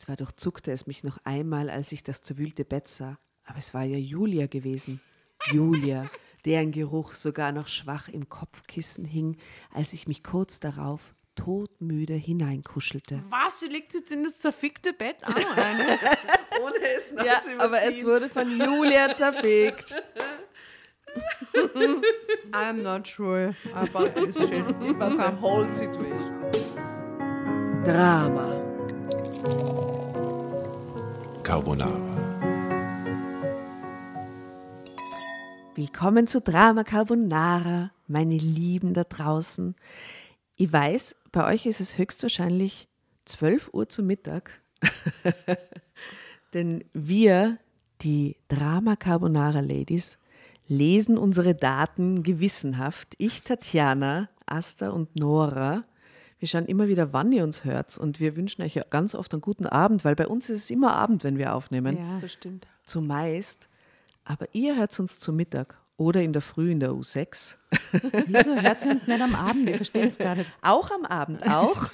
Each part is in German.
Zwar durchzuckte es mich noch einmal, als ich das zerwühlte Bett sah, aber es war ja Julia gewesen. Julia, deren Geruch sogar noch schwach im Kopfkissen hing, als ich mich kurz darauf todmüde hineinkuschelte. Was? Sie liegt jetzt in das zerfickte Bett? Ah, eine. Ohne es noch ja, aber es wurde von Julia zerfickt. I'm not sure about this shit. About the whole situation. Drama. Carbonara. Willkommen zu Drama Carbonara, meine Lieben da draußen. Ich weiß, bei euch ist es höchstwahrscheinlich 12 Uhr zu Mittag, denn wir, die Drama Carbonara Ladies, lesen unsere Daten gewissenhaft. Ich, Tatjana, Asta und Nora. Wir schauen immer wieder, wann ihr uns hört und wir wünschen euch ja ganz oft einen guten Abend, weil bei uns ist es immer Abend, wenn wir aufnehmen. Ja, das stimmt. Zumeist. Aber ihr hört uns zu Mittag oder in der Früh in der U6. Wieso hört sie uns nicht am Abend? Ich verstehe es gar nicht. Auch am Abend, auch.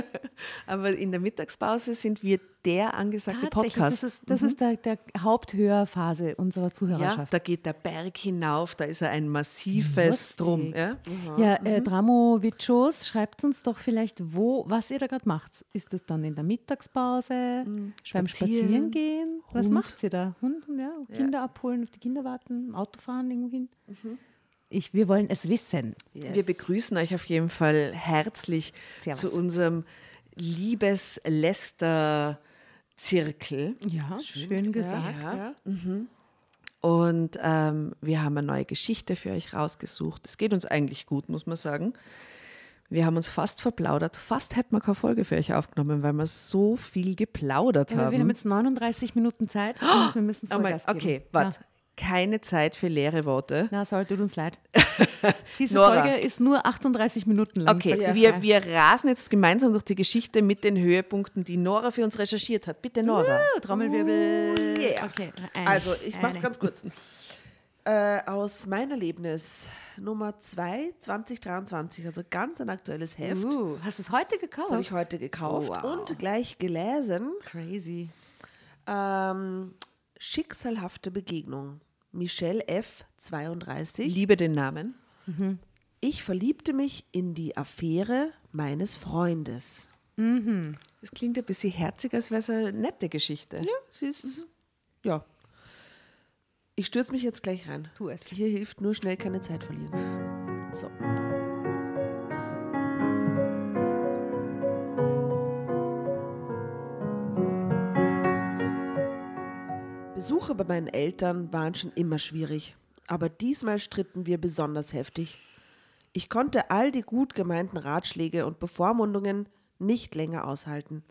Aber in der Mittagspause sind wir der angesagte Podcast. Das ist, das ist der, der Haupthörphase unserer ja, Zuhörerschaft. da geht der Berg hinauf, da ist er ein massives Lustig. Drum. Ja? Ja, äh, Dramovitschos, schreibt uns doch vielleicht, wo, was ihr da gerade macht. Ist das dann in der Mittagspause, beim spazieren, Spazierengehen? Was Hund. macht ihr da? Hunden, ja, Kinder abholen, auf die Kinder warten, Auto irgendwo hin? Ich, wir wollen es wissen. Wir begrüßen euch auf jeden Fall herzlich Servus. zu unserem Liebes-Lester-Zirkel. Ja, schön, gesagt. Ja. Und ähm, wir haben eine neue Geschichte für euch rausgesucht. Es geht uns eigentlich gut, muss man sagen. Wir haben uns fast verplaudert. Fast hätten wir keine Folge für euch aufgenommen, weil wir so viel geplaudert Aber haben. wir haben jetzt 39 Minuten Zeit und wir müssen oh mein, Vollgas okay, warte. Keine Zeit für leere Worte. Na, sorry, tut uns leid. Diese Nora. Folge ist nur 38 Minuten lang. Okay, euch wir, wir rasen jetzt gemeinsam durch die Geschichte mit den Höhepunkten, die Nora für uns recherchiert hat. Bitte, Nora. Oh, Trommelwirbel. yeah. Okay, eine, Also, ich mach's eine. ganz kurz. Äh, aus meinem Erlebnis Nummer 2, 2023, also ganz ein aktuelles Heft. Uh, hast du es heute gekauft? Das habe ich heute gekauft Oh, wow. und gleich gelesen. Crazy. Ähm, schicksalhafte Begegnung. Michelle F., 32. Liebe den Namen. Ich verliebte mich in die Affäre meines Freundes. Das klingt ein bisschen herzig, als wäre es eine nette Geschichte. Ja, sie ist. Ja. Ich stürze mich jetzt gleich rein. Tu es. Hier hilft nur schnell keine Zeit verlieren. So. Besuche bei meinen Eltern waren schon immer schwierig, aber diesmal stritten wir besonders heftig. Ich konnte all die gut gemeinten Ratschläge und Bevormundungen nicht länger aushalten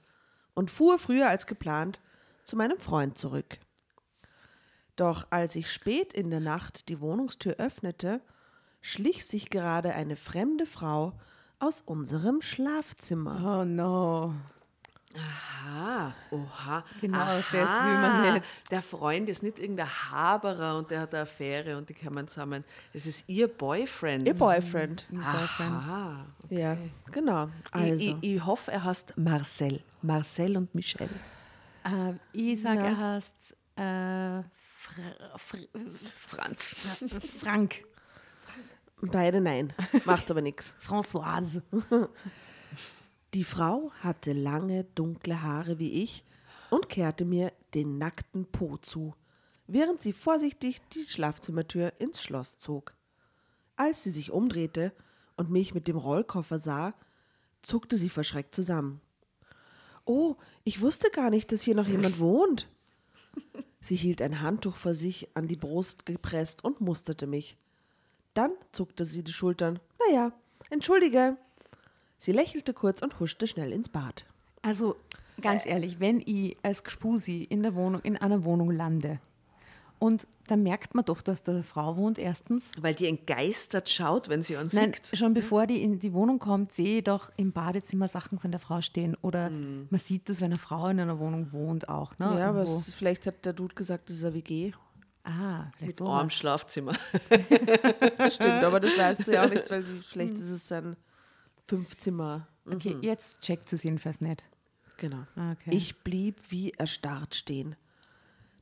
und fuhr früher als geplant zu meinem Freund zurück. Doch als ich spät in der Nacht die Wohnungstür öffnete, schlich sich gerade eine fremde Frau aus unserem Schlafzimmer. Oh no. Aha, oha. Genau, Aha. das will man nicht. Der Freund ist nicht irgendein Haberer und der hat eine Affäre und die kommen zusammen. Es ist ihr Boyfriend. Ihr Boyfriend. Aha. Ja, genau. Also, Ich, ich, ich hoffe, er heißt Marcel. Marcel und Michelle. Äh, ich sage, er heißt äh, Fra Fr Franz. Frank. beide nein. Macht aber nichts. Françoise. Die Frau hatte lange, dunkle Haare wie ich und kehrte mir den nackten Po zu, während sie vorsichtig die Schlafzimmertür ins Schloss zog. Als sie sich umdrehte und mich mit dem Rollkoffer sah, zuckte sie verschreckt zusammen. Oh, ich wusste gar nicht, dass hier noch jemand wohnt. Sie hielt ein Handtuch vor sich an die Brust gepresst und musterte mich. Dann zuckte sie die Schultern. Naja, entschuldige. Sie lächelte kurz und huschte schnell ins Bad. Also, ganz ehrlich, wenn ich als Gspusi in der Wohnung, in einer Wohnung lande und dann merkt man doch, dass da eine Frau wohnt, erstens. Weil die entgeistert schaut, wenn sie uns Nein, sieht. schon bevor die in die Wohnung kommt, sehe ich doch im Badezimmer Sachen von der Frau stehen. Oder man sieht das, wenn eine Frau in einer Wohnung wohnt, auch. Ne? ja, aber es, vielleicht hat der Dude gesagt, das ist eine WG. ah, vielleicht Mit so. arm Schlafzimmer. Das stimmt, aber das weißt du ja auch nicht, weil vielleicht ist es ein Fünfzimmer. Okay, jetzt checkt es jedenfalls nicht. Genau. Okay. Ich blieb wie erstarrt stehen.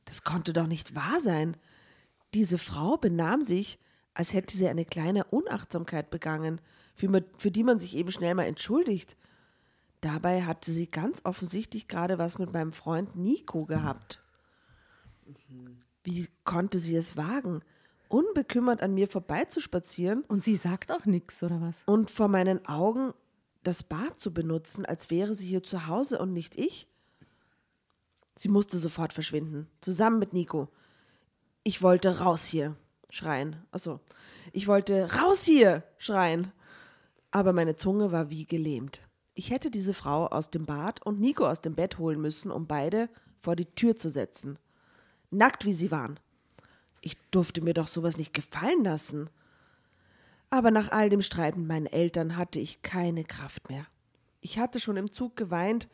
Das konnte doch nicht wahr sein. Diese Frau benahm sich, als hätte sie eine kleine Unachtsamkeit begangen, für, für die man sich eben schnell mal entschuldigt. Dabei hatte sie ganz offensichtlich gerade was mit meinem Freund Nico gehabt. Wie konnte sie es wagen, unbekümmert an mir vorbeizuspazieren Und sie sagt auch nichts, oder was? und vor meinen Augen das Bad zu benutzen, als wäre sie hier zu Hause und nicht ich? Sie musste sofort verschwinden, zusammen mit Nico. Ich wollte raus hier schreien. Achso. Ich wollte raus hier schreien. Aber meine Zunge war wie gelähmt. Ich hätte diese Frau aus dem Bad und Nico aus dem Bett holen müssen, um beide vor die Tür zu setzen. Nackt wie sie waren. Ich durfte mir doch sowas nicht gefallen lassen. Aber nach all dem Streit mit meinen Eltern hatte ich keine Kraft mehr. Ich hatte schon im Zug geweint,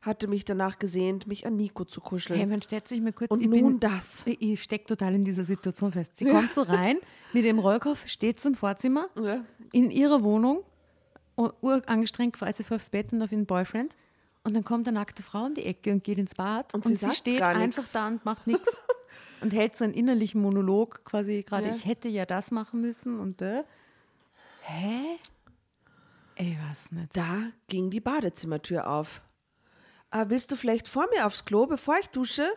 hatte mich danach gesehnt, mich an Nico zu kuscheln. Hey, man stellt sich mal kurz. Und ich nun bin, das. Ich, stecke total in dieser Situation fest. Sie kommt so rein mit dem Rollkoffer, steht zum Vorzimmer Ja. in ihrer Wohnung, urangestrengt freut sich aufs Bett und auf ihren Boyfriend. Und dann kommt eine nackte Frau um die Ecke und geht ins Bad. Und sie sagt steht einfach da und macht nichts. Und hält so einen innerlichen Monolog quasi gerade, Ja. ich hätte ja das machen müssen und äh. Hä? Ich weiß nicht. Da ging die Badezimmertür auf. Ah, willst du vielleicht vor mir aufs Klo, bevor ich dusche?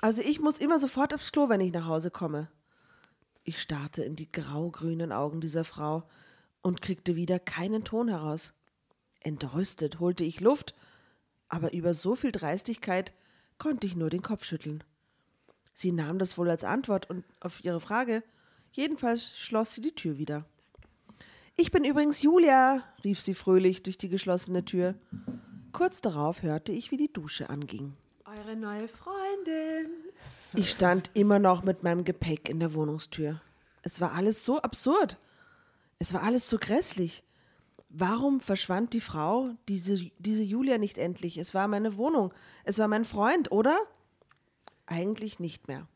Also ich muss immer sofort aufs Klo, wenn ich nach Hause komme. Ich starrte in die grau-grünen Augen dieser Frau und kriegte wieder keinen Ton heraus. Entrüstet holte ich Luft, aber über so viel Dreistigkeit konnte ich nur den Kopf schütteln. Sie nahm das wohl als Antwort und auf ihre Frage. Jedenfalls schloss sie die Tür wieder. Ich bin übrigens Julia, rief sie fröhlich durch die geschlossene Tür. Kurz darauf hörte ich, wie die Dusche anging. Eure neue Freundin. Ich stand immer noch mit meinem Gepäck in der Wohnungstür. Es war alles so absurd. Es war alles so grässlich. Warum verschwand die Frau, diese, diese Julia, nicht endlich? Es war meine Wohnung. Es war mein Freund, oder? Eigentlich nicht mehr.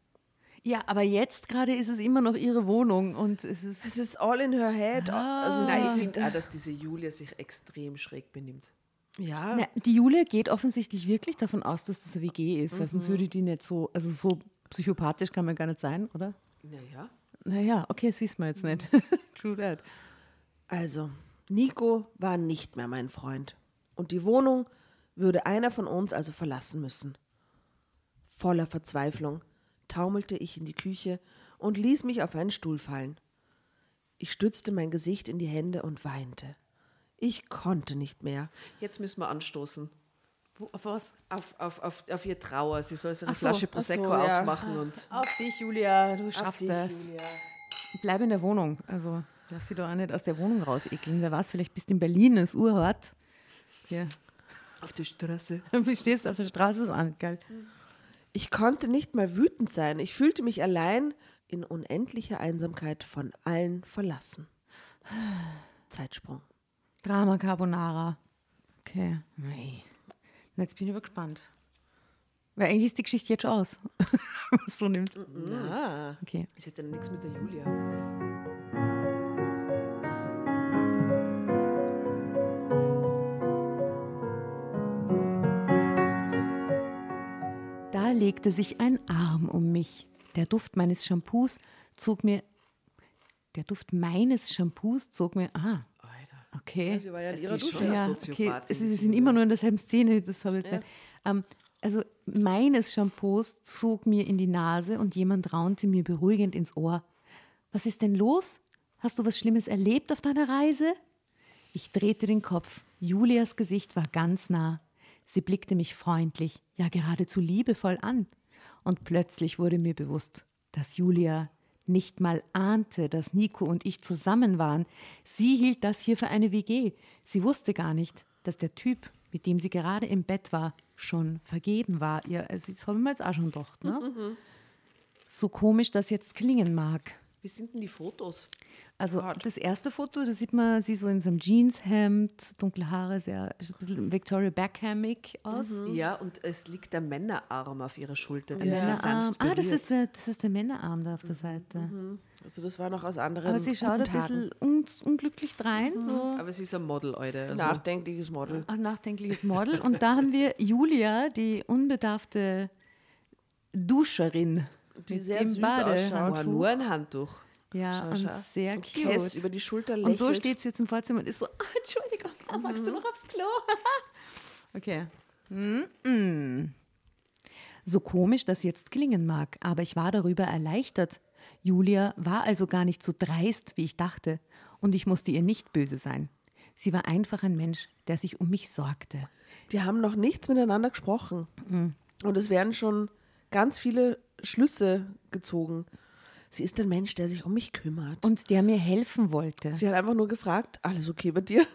Ja, aber jetzt gerade ist es immer noch ihre Wohnung und es ist. Es ist all in her head. Also Nein, ich sie, finde auch, dass diese Julia sich extrem schräg benimmt. ja, Na, die Julia geht offensichtlich wirklich davon aus, dass das eine WG ist, weil Mhm. sonst würde die nicht so, also so psychopathisch kann man gar nicht sein, oder? Naja. Naja, okay, das wissen wir jetzt nicht. True that. Also, Nico war nicht mehr mein Freund. Und die Wohnung würde einer von uns also verlassen müssen. Voller Verzweiflung taumelte ich in die Küche und ließ mich auf einen Stuhl fallen. Ich stützte mein Gesicht in die Hände und weinte. Ich konnte nicht mehr. Jetzt müssen wir anstoßen. Wo, auf was? Auf, auf, auf, auf ihr Trauer. Sie soll so eine Ach so, Flasche ach so, Prosecco ja. aufmachen und. Auf dich, Julia, du schaffst dich, das. Julia. Bleib in der Wohnung. Also, lass sie doch auch nicht aus der Wohnung rausekeln. Wer weiß, vielleicht bist du in Berlin, ist urhart. Ja. Auf der Straße. Du stehst auf der Straße ist an, gell? Ich konnte nicht mal wütend sein. Ich fühlte mich allein in unendlicher Einsamkeit von allen verlassen. Zeitsprung. Drama Carbonara. Okay. Nee. Na, Jetzt bin ich aber gespannt. Weil eigentlich ist die Geschichte jetzt schon aus. So nimmt. Ah. Okay. Es hätte ja nichts mit der Julia. Da legte sich ein Arm um mich. Der Duft meines Shampoos zog mir. Der Duft meines Shampoos zog mir. Ah, okay. Sie war ja in Es ihrer Dusche. ja, okay. Ist, sind immer ja. nur in derselben Szene, das habe ich jetzt nicht. Ähm, also meines Shampoos zog mir in die Nase und jemand raunte mir beruhigend ins Ohr. Was ist denn los? Hast du was Schlimmes erlebt auf deiner Reise? Ich drehte den Kopf. Julias Gesicht war ganz nah. Sie blickte mich freundlich, ja geradezu liebevoll an. Und plötzlich wurde mir bewusst, dass Julia nicht mal ahnte, dass Nico und ich zusammen waren. Sie hielt das hier für eine WG. Sie wusste gar nicht, dass der Typ, mit dem sie gerade im Bett war, schon vergeben war. Ja, also das haben wir jetzt auch schon gedacht. Ne? So komisch das jetzt klingen mag. Wie sind denn die Fotos? Also das erste Foto, da sieht man sie so in so einem Jeanshemd, dunkle Haare, sehr ein bisschen Victoria Beckhamig aus. Ja, und es liegt der Männerarm auf ihrer Schulter. Der den sie Männerarm. Ah, das ist, der, das ist der Männerarm da auf der Seite. Also das war noch aus anderen Aber sie schaut ein bisschen un unglücklich drein. So. Aber sie ist ein Model, Alter. Also, Nachdenkliches Model. Ein nachdenkliches Model. Und da haben wir Julia, die unbedarfte Duscherin. Die sehr süß Badehandtuch. ausschaut. oh, nur ein Handtuch. Ja, Schau, und schau. sehr Und cute. über die Schulter und lächelt. so steht sie jetzt im Vorzimmer und ist so, ah, Entschuldigung, ah, magst Mhm. du noch aufs Klo? okay. Mm-mm. So komisch das jetzt klingen mag, aber ich war darüber erleichtert. Julia war also gar nicht so dreist, wie ich dachte, und ich musste ihr nicht böse sein. Sie war einfach ein Mensch, der sich um mich sorgte. Die haben noch nichts miteinander gesprochen. Mhm. Und es werden schon ganz viele Schlüsse gezogen. Sie ist ein Mensch, der sich um mich kümmert. Und der mir helfen wollte. sie hat einfach nur gefragt, alles okay bei dir?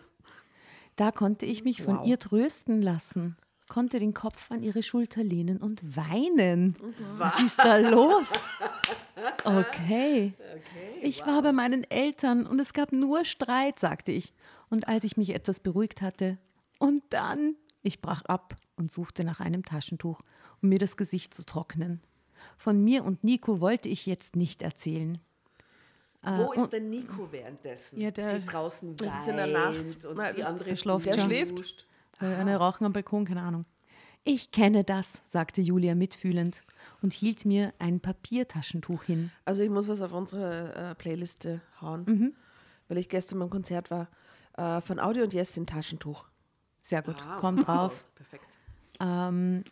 Da konnte ich mich von Wow. ihr trösten lassen, konnte den Kopf an ihre Schulter lehnen und weinen. Was ist da los? Okay. Ich war bei meinen Eltern und es gab nur Streit, sagte ich. Und als ich mich etwas beruhigt hatte, und dann, ich brach ab und suchte nach einem Taschentuch, um mir das Gesicht zu trocknen. Von mir und Nico wollte ich jetzt nicht erzählen. Wo ist der Nico währenddessen? Ja, der- sie draußen Das weint ist in der Nacht. und Nein, die andere der schläft Der schläft. Äh, Eine Rauchen am Balkon, keine Ahnung. Ich kenne das, sagte Julia mitfühlend und hielt mir ein Papiertaschentuch hin. Also ich muss was auf unsere äh, Playliste hauen, Mhm. weil ich gestern beim Konzert war. Äh, von Audi und Yes in Taschentuch. Sehr gut, Ah, kommt drauf. Perfekt. Ähm,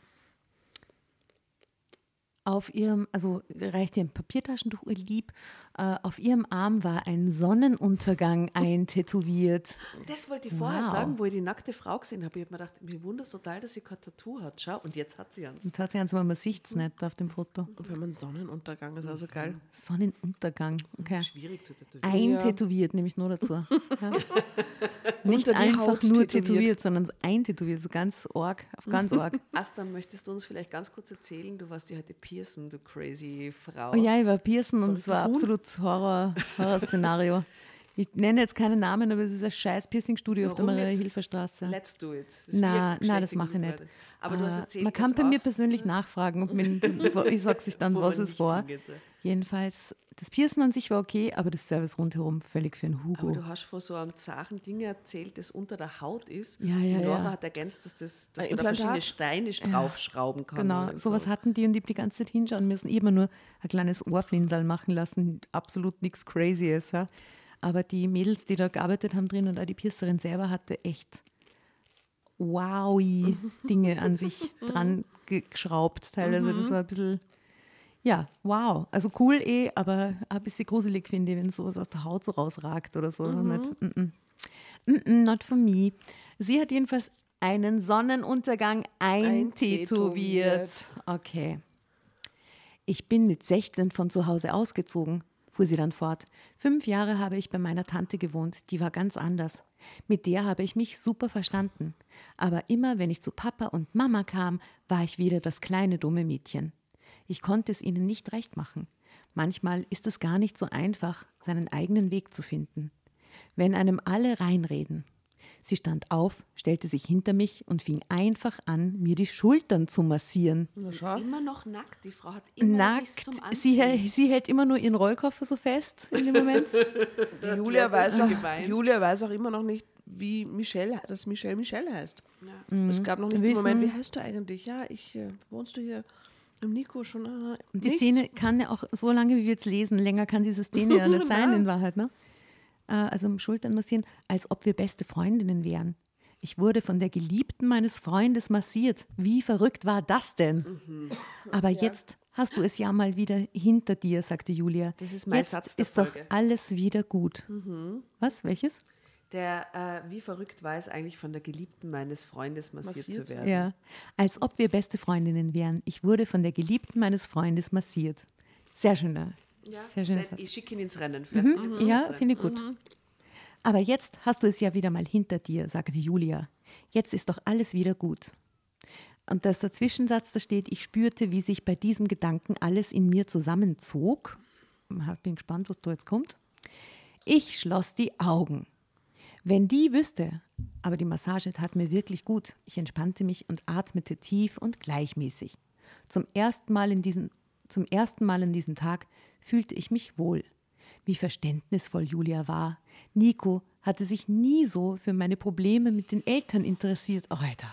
auf ihrem, also reicht ihr ein Papiertaschentuch, ihr Lieb, äh, auf ihrem Arm war ein Sonnenuntergang eintätowiert. Das wollte ich vorher Wow. sagen, wo ich die nackte Frau gesehen habe. Ich habe mir gedacht, mir wundert es total, dass sie kein Tattoo hat. Schau, und jetzt hat sie eins. Und hat sie eins, aber man sieht es nicht auf dem Foto. Und wenn man Sonnenuntergang ist, also geil. Sonnenuntergang, okay. Schwierig zu tätowieren. Eintätowiert, nehme ich nur dazu. Ja. Nicht einfach Haut nur tätowiert. tätowiert, sondern eintätowiert, so ganz arg, ganz arg. Asta, möchtest du uns vielleicht ganz kurz erzählen, du warst ja heute Pearson, du crazy Frau. Oh ja, ich war Pearson und es war absolut Horror, Horrorszenario. Ich nenne jetzt keine Namen, aber es ist ein scheiß Piercing-Studio auf der? Maria-Hilfer-Straße. Let's do it. Das Na, wirkt na, schlecht das mache ich nicht. Aber du hast Äh, erzählt, Man kann bei mir persönlich nachfragen, ob min, ich sage sich dann, was es war. so. Jedenfalls, das Piercen an sich war okay, aber das Service rundherum völlig für einen Aber Hugo. du hast vor so einem zarten Ding erzählt, das unter der Haut ist. Ja, die ja, Nora ja. hat ergänzt, dass, das, dass Ein man da verschiedene Implantat? Steine draufschrauben kann. Genau, sowas hatten die und die die ganze Zeit hinschauen müssen. Ich mir nur ein kleines Ohrflinsal machen lassen, absolut nichts Crazyes. Ja. Aber die Mädels, die da gearbeitet haben drin und auch die Piercerin selber hatte echt wowi Dinge an sich dran ge- geschraubt teilweise. Das war ein bisschen, ja, wow. Also cool eh, aber ein bisschen gruselig finde ich, wenn sowas aus der Haut so rausragt oder so. Nicht, mm -mm. Mm -mm, not for me. Sie hat jedenfalls einen Sonnenuntergang eintätowiert. Eintätowiert. Okay. Ich bin mit 16 von zu Hause ausgezogen, fuhr sie dann fort. Fünf Jahre habe ich bei meiner Tante gewohnt, die war ganz anders. Mit der habe ich mich super verstanden. Aber immer, wenn ich zu Papa und Mama kam, war ich wieder das kleine dumme Mädchen. Ich konnte es ihnen nicht recht machen. Manchmal ist es gar nicht so einfach, seinen eigenen Weg zu finden. Wenn einem alle reinreden. Sie stand auf, stellte sich hinter mich und fing einfach an, mir die Schultern zu massieren. Na schau. Immer noch nackt. Die Frau hat immer noch nichts Nackt. zum Sie, Anziehen. hä- sie hält immer nur ihren Rollkoffer so fest in dem Moment. Die Julia, weiß sie auch. Julia weiß auch immer noch nicht, wie Michelle, dass Michelle Michelle heißt. Es gab noch nicht den Wissen- Moment, wie heißt du eigentlich? Ja, ich, äh, wohnst du hier im Nico schon? Äh, die nichts? Szene kann ja auch so lange, wie wir jetzt lesen, länger kann diese Szene ja nicht sein in Wahrheit. Ne? Äh, Also um Schultern massieren, als ob wir beste Freundinnen wären. Ich wurde von der Geliebten meines Freundes massiert. Wie verrückt war das denn? Mhm. Aber jetzt hast du es ja mal wieder hinter dir, sagte Julia. Das ist mein jetzt Satz der ist doch Folge. alles wieder gut. Mhm. Was? Welches? Der, äh, wie verrückt war es eigentlich, von der Geliebten meines Freundes massiert, Massiert zu werden. Ja, als ob wir beste Freundinnen wären. Ich wurde von der Geliebten meines Freundes massiert. Sehr schöner, Ja, sehr Satz. ich schicke ihn ins Rennen. Es Ja, finde ich gut. Aber jetzt hast du es ja wieder mal hinter dir, sagte Julia. Jetzt ist doch alles wieder gut. Und das der Zwischensatz, da steht, ich spürte, wie sich bei diesem Gedanken alles in mir zusammenzog. Bin gespannt, was da jetzt kommt. Ich schloss die Augen. Wenn die wüsste, aber die Massage tat mir wirklich gut. Ich entspannte mich und atmete tief und gleichmäßig. Zum ersten Mal in diesem, zum ersten Mal an diesem Tag fühlte ich mich wohl. wie verständnisvoll Julia war. Nico hatte sich nie so für meine Probleme mit den Eltern interessiert. Oh, Alter.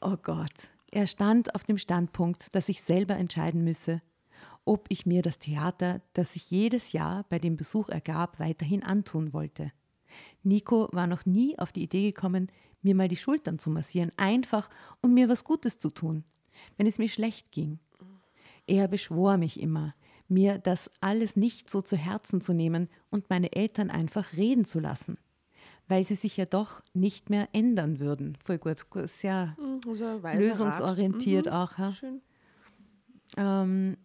Oh Gott. Er stand auf dem Standpunkt, dass ich selber entscheiden müsse, ob ich mir das Theater, das sich jedes Jahr bei dem Besuch ergab, weiterhin antun wollte. Nico war noch nie auf die Idee gekommen, mir mal die Schultern zu massieren, einfach um mir was Gutes zu tun, wenn es mir schlecht ging. Er beschwor mich immer, mir das alles nicht so zu Herzen zu nehmen und meine Eltern einfach reden zu lassen, weil sie sich ja doch nicht mehr ändern würden. Voll gut, sehr Mhm, so ein weiser lösungsorientiert Rat. auch. Ja. Schön. Ähm,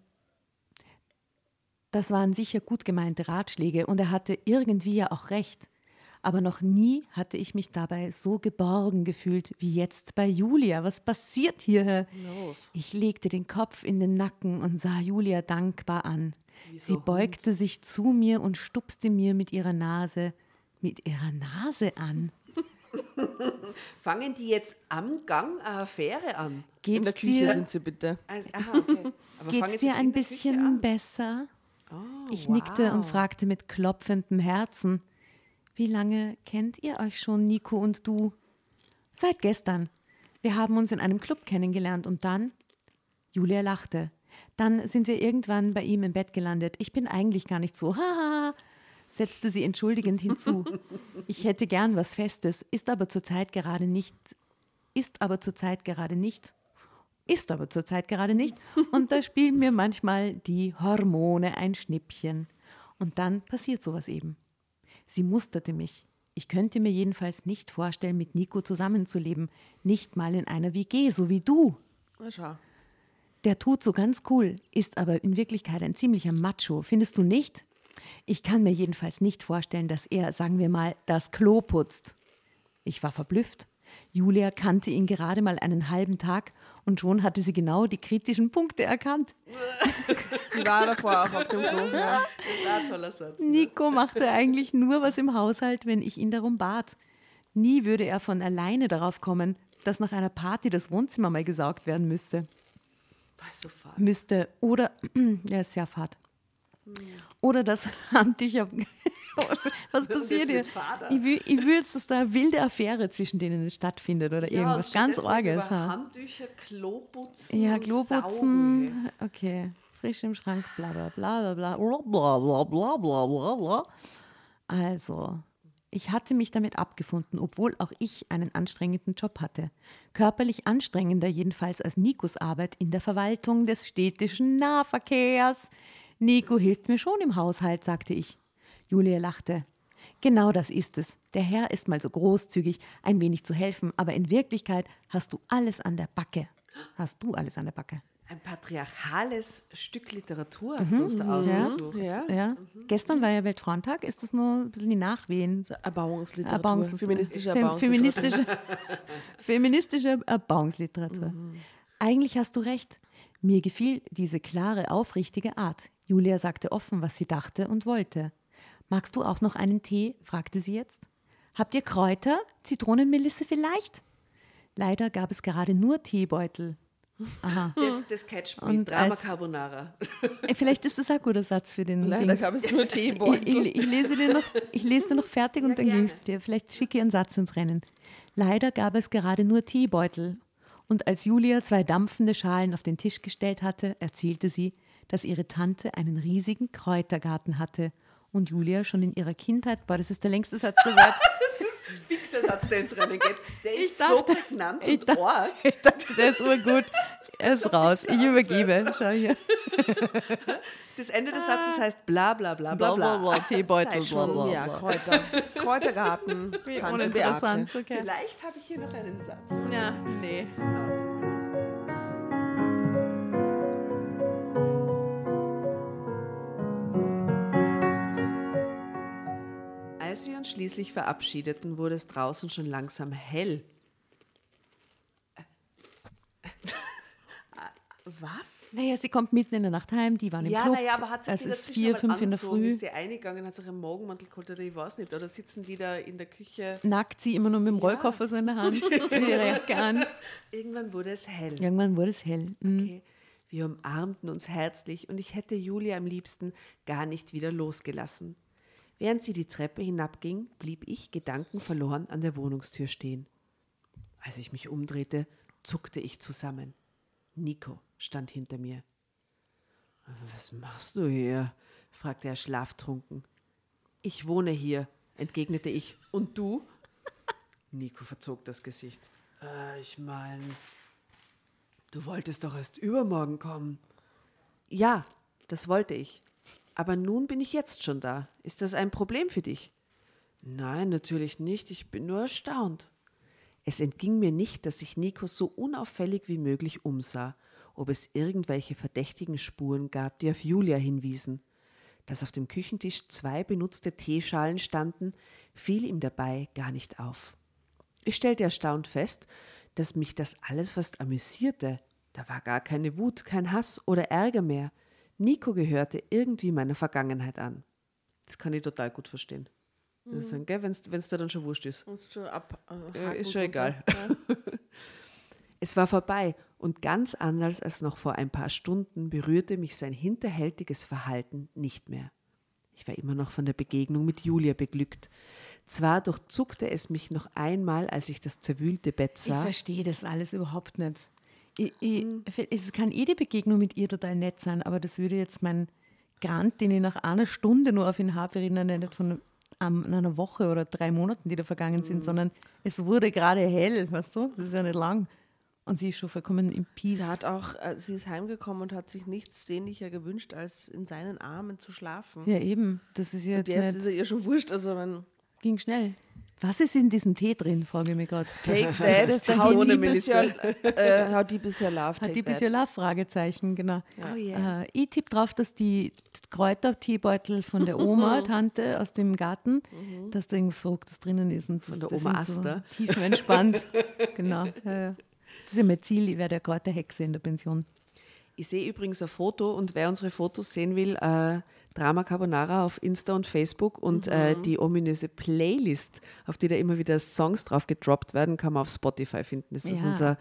das waren sicher gut gemeinte Ratschläge und er hatte irgendwie ja auch recht. Aber noch nie hatte ich mich dabei so geborgen gefühlt wie jetzt bei Julia. Was passiert hier? Los. Ich legte den Kopf in den Nacken und sah Julia dankbar an. Sie so beugte sich zu mir und stupste mir mit ihrer Nase, mit ihrer Nase an. Fangen die jetzt am Gang eine Affäre an? In der Geht's Küche dir, sind sie bitte. Also, aha, okay. Geht's sie dir in ein bisschen besser? Oh, Ich nickte und wow. fragte mit klopfendem Herzen, wie lange kennt ihr euch schon, Nico und du? Seit gestern. Wir haben uns in einem Club kennengelernt und dann? Julia lachte. Dann sind wir irgendwann bei ihm im Bett gelandet. Ich bin eigentlich gar nicht so, haha, setzte sie entschuldigend hinzu. Ich hätte gern was Festes, ist aber zurzeit gerade nicht, ist aber zurzeit gerade nicht ist aber zurzeit gerade nicht. Und da spielen mir manchmal die Hormone ein Schnippchen. Und dann passiert sowas eben. Sie musterte mich. Ich könnte mir jedenfalls nicht vorstellen, mit Nico zusammenzuleben. Nicht mal in einer WG, so wie du. Na schau. Der tut so ganz cool, ist aber in Wirklichkeit ein ziemlicher Macho. Findest du nicht? Ich kann mir jedenfalls nicht vorstellen, dass er, sagen wir mal, das Klo putzt. Ich war verblüfft. Julia kannte ihn gerade mal einen halben Tag und schon hatte sie genau die kritischen Punkte erkannt. Sie war davor auch auf dem Klo. Ja. Das ist ein toller Satz. Nico machte eigentlich nur was im Haushalt, wenn ich ihn darum bat. Nie würde er von alleine darauf kommen, dass nach einer Party das Wohnzimmer mal gesaugt werden müsste. Was so fad. müsste oder ja, ist sehr fad. Oder das Handtücher. Was passiert hier? Ich will, ich will jetzt, dass da eine wilde Affäre zwischen denen stattfindet oder irgendwas ganz Orges. Handtücher, Kloputzen. Ja, Kloputzen. Okay. Frisch im Schrank, bla bla bla bla bla bla bla bla bla bla bla. Also, ich hatte mich damit abgefunden, obwohl auch ich einen anstrengenden Job hatte. Körperlich anstrengender jedenfalls als Nikos Arbeit in der Verwaltung des städtischen Nahverkehrs. Nico hilft mir schon im Haushalt, sagte ich. Julia lachte. Genau das ist es. Der Herr ist mal so großzügig, ein wenig zu helfen, aber in Wirklichkeit hast du alles an der Backe. Hast du alles an der Backe? Ein patriarchales Stück Literatur hast du uns da ausgesucht. Ja. Ja. Gestern war ja Weltfrauentag. Ist das nur ein bisschen die Nachwehen? Erbauungsliteratur. Erbauungsliteratur. Feministische Fem- Erbauungsliteratur. Feministische, feministische Erbauungsliteratur. Eigentlich hast du recht. Mir gefiel diese klare, aufrichtige Art. Julia sagte offen, was sie dachte und wollte. Magst du auch noch einen Tee? fragte sie jetzt. Habt ihr Kräuter? Zitronenmelisse vielleicht? Leider gab es gerade nur Teebeutel. Aha. Das, das. Und Drama als- Carbonara. Äh, Vielleicht ist das ein guter Satz für den Leider Dings. gab es nur Teebeutel. ich, ich lese dir noch, ich lese dir noch fertig und dann gerne. gebe ich es dir. Vielleicht schicke ich einen Satz ins Rennen. Leider gab es gerade nur Teebeutel. Und als Julia zwei dampfende Schalen auf den Tisch gestellt hatte, erzählte sie, dass ihre Tante einen riesigen Kräutergarten hatte. Und Julia schon in ihrer Kindheit, boah, das ist der längste Satz der Welt. Fixer Satz, der ins Rennen geht. Der ist dachte- so prägnant ich und dachte- arg. Ich dachte, der ist urgut. Er ist raus. Ich übergebe. Schau hier. Das Ende des Satzes heißt bla bla bla bla bla. Teebeutel, Sei schon, bla, bla. Ja, Kräuter. Kräutergarten. Wie uninteressant. Okay. Vielleicht habe ich hier noch einen Satz. Ja, nee. Als wir uns schließlich verabschiedeten, wurde es draußen schon langsam hell. Was? Naja, sie kommt mitten in der Nacht heim, die waren im Ja, Club. naja, aber hat sich es die ist dazwischen vier, fünf in der? Früh. Ist die eingegangen, hat sich einen Morgenmantel geholt oder ich weiß nicht. Oder sitzen die da in der Küche? Nackt sie immer nur mit dem Rollkoffer so in der Hand, an. Irgendwann wurde es hell. Irgendwann wurde es hell. Mhm. Okay. Wir umarmten uns herzlich und ich hätte Julia am liebsten gar nicht wieder losgelassen. Während sie die Treppe hinabging, blieb ich gedankenverloren an der Wohnungstür stehen. Als ich mich umdrehte, zuckte ich zusammen. Nico stand hinter mir. Was machst du hier? fragte er schlaftrunken. Ich wohne hier, entgegnete ich. Und du? Nico verzog das Gesicht. Äh, ich meine, du wolltest doch erst übermorgen kommen. Ja, das wollte ich. Aber nun bin ich jetzt schon da. Ist das ein Problem für dich? Nein, natürlich nicht. Ich bin nur erstaunt. Es entging mir nicht, dass sich Nico so unauffällig wie möglich umsah, ob es irgendwelche verdächtigen Spuren gab, die auf Julia hinwiesen. Dass auf dem Küchentisch zwei benutzte Teeschalen standen, fiel ihm dabei gar nicht auf. Ich stellte erstaunt fest, dass mich das alles fast amüsierte. Da war gar keine Wut, kein Hass oder Ärger mehr. Nico gehörte irgendwie meiner Vergangenheit an. Das kann ich total gut verstehen. Mhm. Sagen, Wenn es dir dann schon wurscht ist. Ist schon, ab, äh, Ja, ist schon egal. Es war vorbei und ganz anders als noch vor ein paar Stunden berührte mich sein hinterhältiges Verhalten nicht mehr. Ich war immer noch von der Begegnung mit Julia beglückt. Zwar durchzuckte es mich noch einmal, als ich das zerwühlte Bett Ich sah. verstehe das alles überhaupt nicht. Ich, ich, Es kann jede Begegnung mit ihr total nett sein, aber das würde jetzt mein Grant, den ich nach einer Stunde nur auf ihn habe, erinnern, nicht von ähm, einer Woche oder drei Monaten, die da vergangen sind, sondern es wurde gerade hell, weißt du? Das ist ja nicht lang. Und sie ist schon vollkommen im Peace. Sie hat auch, äh, sie ist heimgekommen und hat sich nichts sehnlicher gewünscht, als in seinen Armen zu schlafen. ja, eben. Das ist ja und jetzt, jetzt nicht, ist er ihr schon wurscht. Also man ging schnell. Was ist in diesem Tee drin, frage ich mich gerade. take das that, dann how ohne deep is your, äh, how deep is your love, Hat take die that. bisschen Love? Fragezeichen, genau. Oh yeah. Äh, ich tippe drauf, dass die Kräuterteebeutel von der Oma, Tante aus dem Garten, dass da irgendwas Verrücktes drinnen ist. Und Von der das Oma sind Asta. So tiefenentspannt. genau. Ja. Das ist ja mein Ziel, ich werde ja Kräuterhexe in der Pension. Ich sehe übrigens ein Foto und wer unsere Fotos sehen will, äh, Drama Carbonara auf Insta und Facebook und äh, die ominöse Playlist, auf die da immer wieder Songs drauf gedroppt werden, kann man auf Spotify finden. Das ist Ja. unser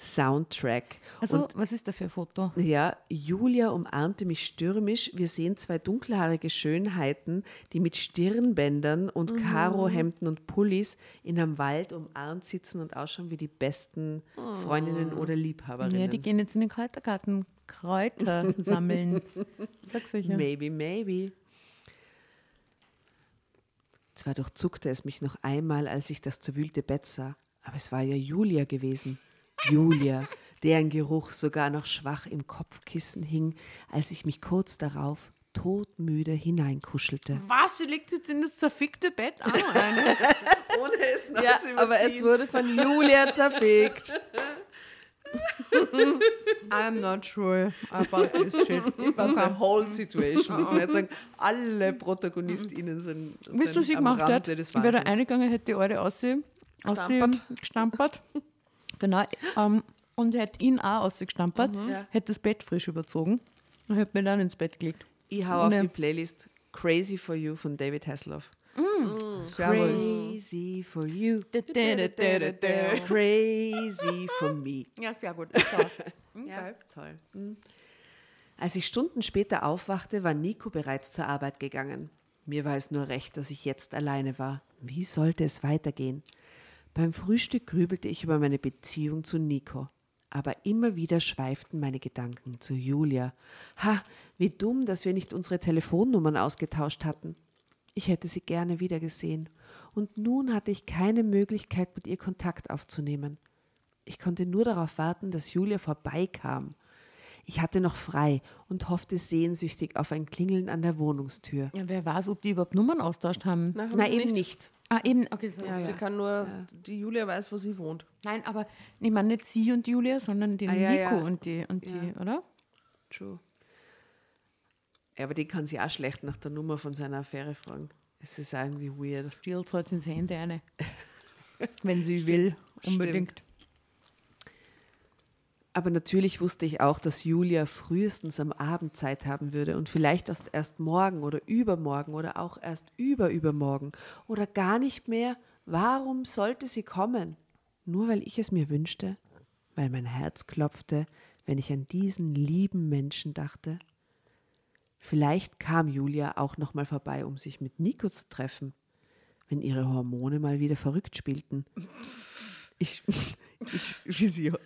Soundtrack. Also, und was ist da für ein Foto? ja, Julia umarmte mich stürmisch. Wir sehen zwei dunkelhaarige Schönheiten, die mit Stirnbändern und Karohemden und Pullis in einem Wald umarmt sitzen und ausschauen wie die besten Freundinnen oder Liebhaberinnen. Ja, die gehen jetzt in den Kräutergarten Kräuter sammeln. Sag's sicher. Maybe, maybe. Zwar durchzuckte es mich noch einmal, als ich das zerwühlte Bett sah, aber es war ja Julia gewesen. Julia, deren Geruch sogar noch schwach im Kopfkissen hing, als ich mich kurz darauf todmüde hineinkuschelte. Was? Sie liegt jetzt in das zerfickte Bett an? Ohne es Ja, aber es wurde von Julia zerfegt. I'm not sure about this shit. The whole situation, muss man jetzt sagen. Alle ProtagonistInnen sind, Wisst ihr, was sind sie am gemacht hat? Rande des Ich wäre Wahnsinns. eingegangen, hätte die alte aussehen, Gestampert. gestampert. Genau. Ähm, und hätte ihn auch ausgestampert, Mhm. Ja. hätte das Bett frisch überzogen und hätte mir dann ins Bett gelegt. Ich hau auf die Playlist Crazy for You von David Hasselhoff. Sehr gut. Crazy for you. Da, da, da. Crazy for me. Ja, sehr gut. Ja, toll. Mhm. Als ich Stunden später aufwachte, war Nico bereits zur Arbeit gegangen. Mir war es nur recht, dass ich jetzt alleine war. Wie sollte es weitergehen? Beim Frühstück grübelte ich über meine Beziehung zu Nico. Aber immer wieder schweiften meine Gedanken zu Julia. Ha, wie dumm, dass wir nicht unsere Telefonnummern ausgetauscht hatten. Ich hätte sie gerne wiedergesehen. Und nun hatte ich keine Möglichkeit, mit ihr Kontakt aufzunehmen. Ich konnte nur darauf warten, dass Julia vorbeikam. Ich hatte noch frei und hoffte sehnsüchtig auf ein Klingeln an der Wohnungstür. Ja, wer weiß, ob die überhaupt Nummern austauscht haben. Na, haben Na, eben nicht. Ah, eben. Okay, so. Sie kann nur, die Julia weiß, wo sie wohnt. Nein, aber ich meine nicht sie und Julia, sondern den Ah, ja, Nico ja. und die, und die, oder? True. Ja, aber die kann sie auch schlecht nach der Nummer von seiner Affäre fragen. Es ist irgendwie weird. Stiehlt halt ins Handy eine. Wenn sie will, unbedingt. Aber natürlich wusste ich auch, dass Julia frühestens am Abend Zeit haben würde und vielleicht erst, erst morgen oder übermorgen oder auch erst überübermorgen oder gar nicht mehr. Warum sollte sie kommen? Nur weil ich es mir wünschte? Weil mein Herz klopfte, wenn ich an diesen lieben Menschen dachte. Vielleicht kam Julia auch noch mal vorbei, um sich mit Nico zu treffen, wenn ihre Hormone mal wieder verrückt spielten. Ich, ich Vision.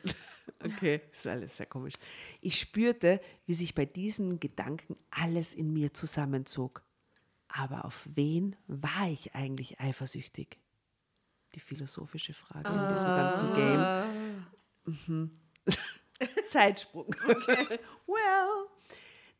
Okay, ist alles sehr komisch. Ich spürte, wie sich bei diesen Gedanken alles in mir zusammenzog. Aber auf wen war ich eigentlich eifersüchtig? Die philosophische Frage in diesem ganzen Game. Mhm. Zeitsprung. Okay. well.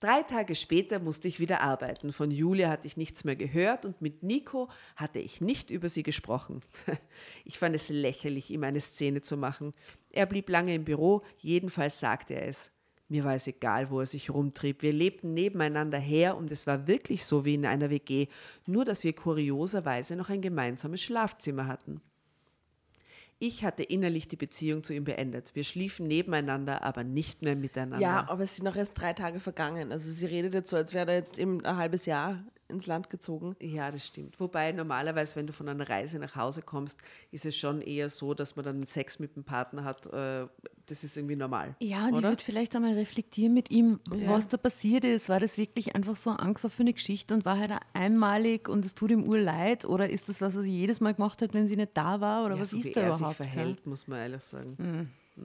Drei Tage später musste ich wieder arbeiten. Von Julia hatte ich nichts mehr gehört und mit Nico hatte ich nicht über sie gesprochen. Ich fand es lächerlich, ihm eine Szene zu machen. Er blieb lange im Büro, jedenfalls sagte er es. Mir war es egal, wo er sich rumtrieb. Wir lebten nebeneinander her und es war wirklich so wie in einer WG, nur dass wir kurioserweise noch ein gemeinsames Schlafzimmer hatten. Ich hatte innerlich die Beziehung zu ihm beendet. Wir schliefen nebeneinander, aber nicht mehr miteinander. Ja, aber es sind noch erst drei Tage vergangen. Also sie redet jetzt so, als wäre er jetzt eben ein halbes Jahr ins Land gezogen. Ja, das stimmt. Wobei normalerweise, wenn du von einer Reise nach Hause kommst, ist es schon eher so, dass man dann Sex mit dem Partner hat. äh, Das ist irgendwie normal. Ja, und ich oder? würde vielleicht einmal reflektieren mit ihm, was da passiert ist. War das wirklich einfach so eine angstoffene Geschichte und war halt einmalig und es tut ihm urleid? Oder ist das, was er jedes Mal gemacht hat, wenn sie nicht da war? Oder ja, was so ist wie da er überhaupt? sich verhält, muss man ehrlich sagen. Ja?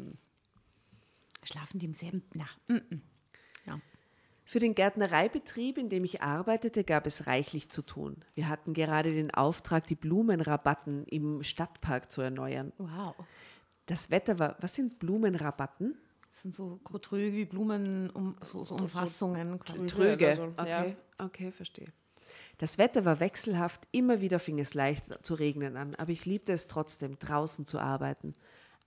Schlafen die im selben? Na, mm, mm. Für den Gärtnereibetrieb, in dem ich arbeitete, gab es reichlich zu tun. Wir hatten gerade den Auftrag, die Blumenrabatten im Stadtpark zu erneuern. Wow. Das Wetter war, was sind Blumenrabatten? Das sind so Tröge wie Blumen, um, so, so Umfassungen. quasi. Tröge. oder so, Okay, ja. okay, verstehe. Das Wetter war wechselhaft, immer wieder fing es leicht zu regnen an, aber ich liebte es trotzdem, draußen zu arbeiten.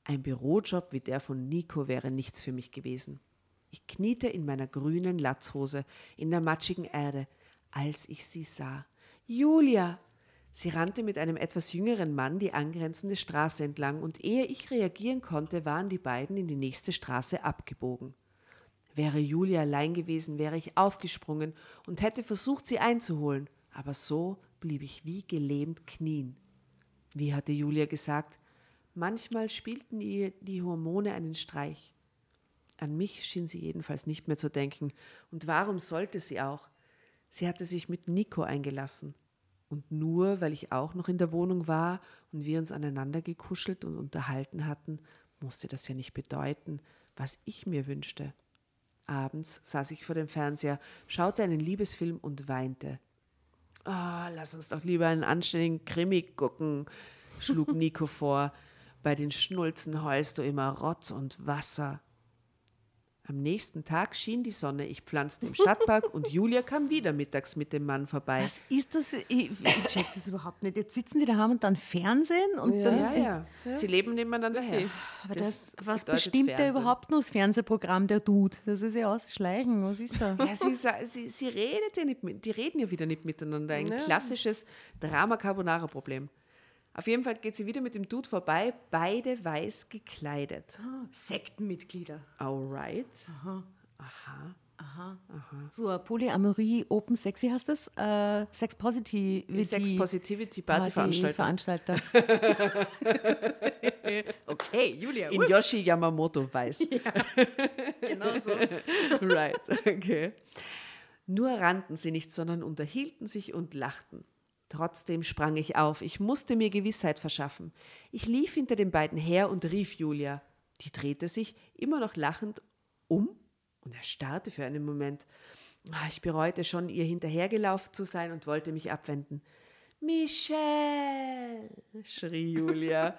Ein Bürojob wie der von Nico wäre nichts für mich gewesen. Ich kniete in meiner grünen Latzhose in der matschigen Erde, als ich sie sah. Julia! Sie rannte mit einem etwas jüngeren Mann die angrenzende Straße entlang, und ehe ich reagieren konnte, waren die beiden in die nächste Straße abgebogen. Wäre Julia allein gewesen, wäre ich aufgesprungen und hätte versucht, sie einzuholen, aber so blieb ich wie gelähmt knien. Wie hatte Julia gesagt, manchmal spielten ihr die Hormone einen Streich. An mich schien sie jedenfalls nicht mehr zu denken, und warum sollte sie auch? Sie hatte sich mit Nico eingelassen. Und nur weil ich auch noch in der Wohnung war und wir uns aneinander gekuschelt und unterhalten hatten, musste das ja nicht bedeuten, was ich mir wünschte. Abends saß ich vor dem Fernseher, schaute einen Liebesfilm und weinte. Ah, lass uns doch lieber einen anständigen Krimi gucken, schlug Nico vor. Bei den Schnulzen heulst du immer Rotz und Wasser. Am nächsten Tag schien die Sonne, ich pflanzte im Stadtpark und Julia kam wieder mittags mit dem Mann vorbei. Was ist das? Ich, ich check das überhaupt nicht. Jetzt sitzen die daheim und dann Fernsehen und dann. ja, ja, Sie leben nebeneinander her. Aber das, was bedeutet bestimmt der Fernsehen. überhaupt nur das Fernsehprogramm, der Dude? Das ist ja ausschleichen. Was ist da? Ja, sie, sie, sie redet ja nicht mit, die reden ja wieder nicht miteinander. Ein klassisches Drama Carbonara Problem. Auf jeden Fall geht sie wieder mit dem Dude vorbei, beide weiß gekleidet. Sektenmitglieder. Alright. So, eine Polyamorie, Open Sex, wie heißt das? Äh, Sex Positivity. Sex Positivity Party Veranstalter. Veranstalter. Okay, Julia. In Yoshi Yamamoto weiß. genau so. right, okay. Nur rannten sie nicht, sondern unterhielten sich und lachten. Trotzdem sprang ich auf. Ich musste mir Gewissheit verschaffen. Ich lief hinter den beiden her und rief Julia. Die drehte sich, immer noch lachend, um und erstarrte für einen Moment. Ah, Ich bereute schon, ihr hinterhergelaufen zu sein und wollte mich abwenden. Michelle, schrie Julia.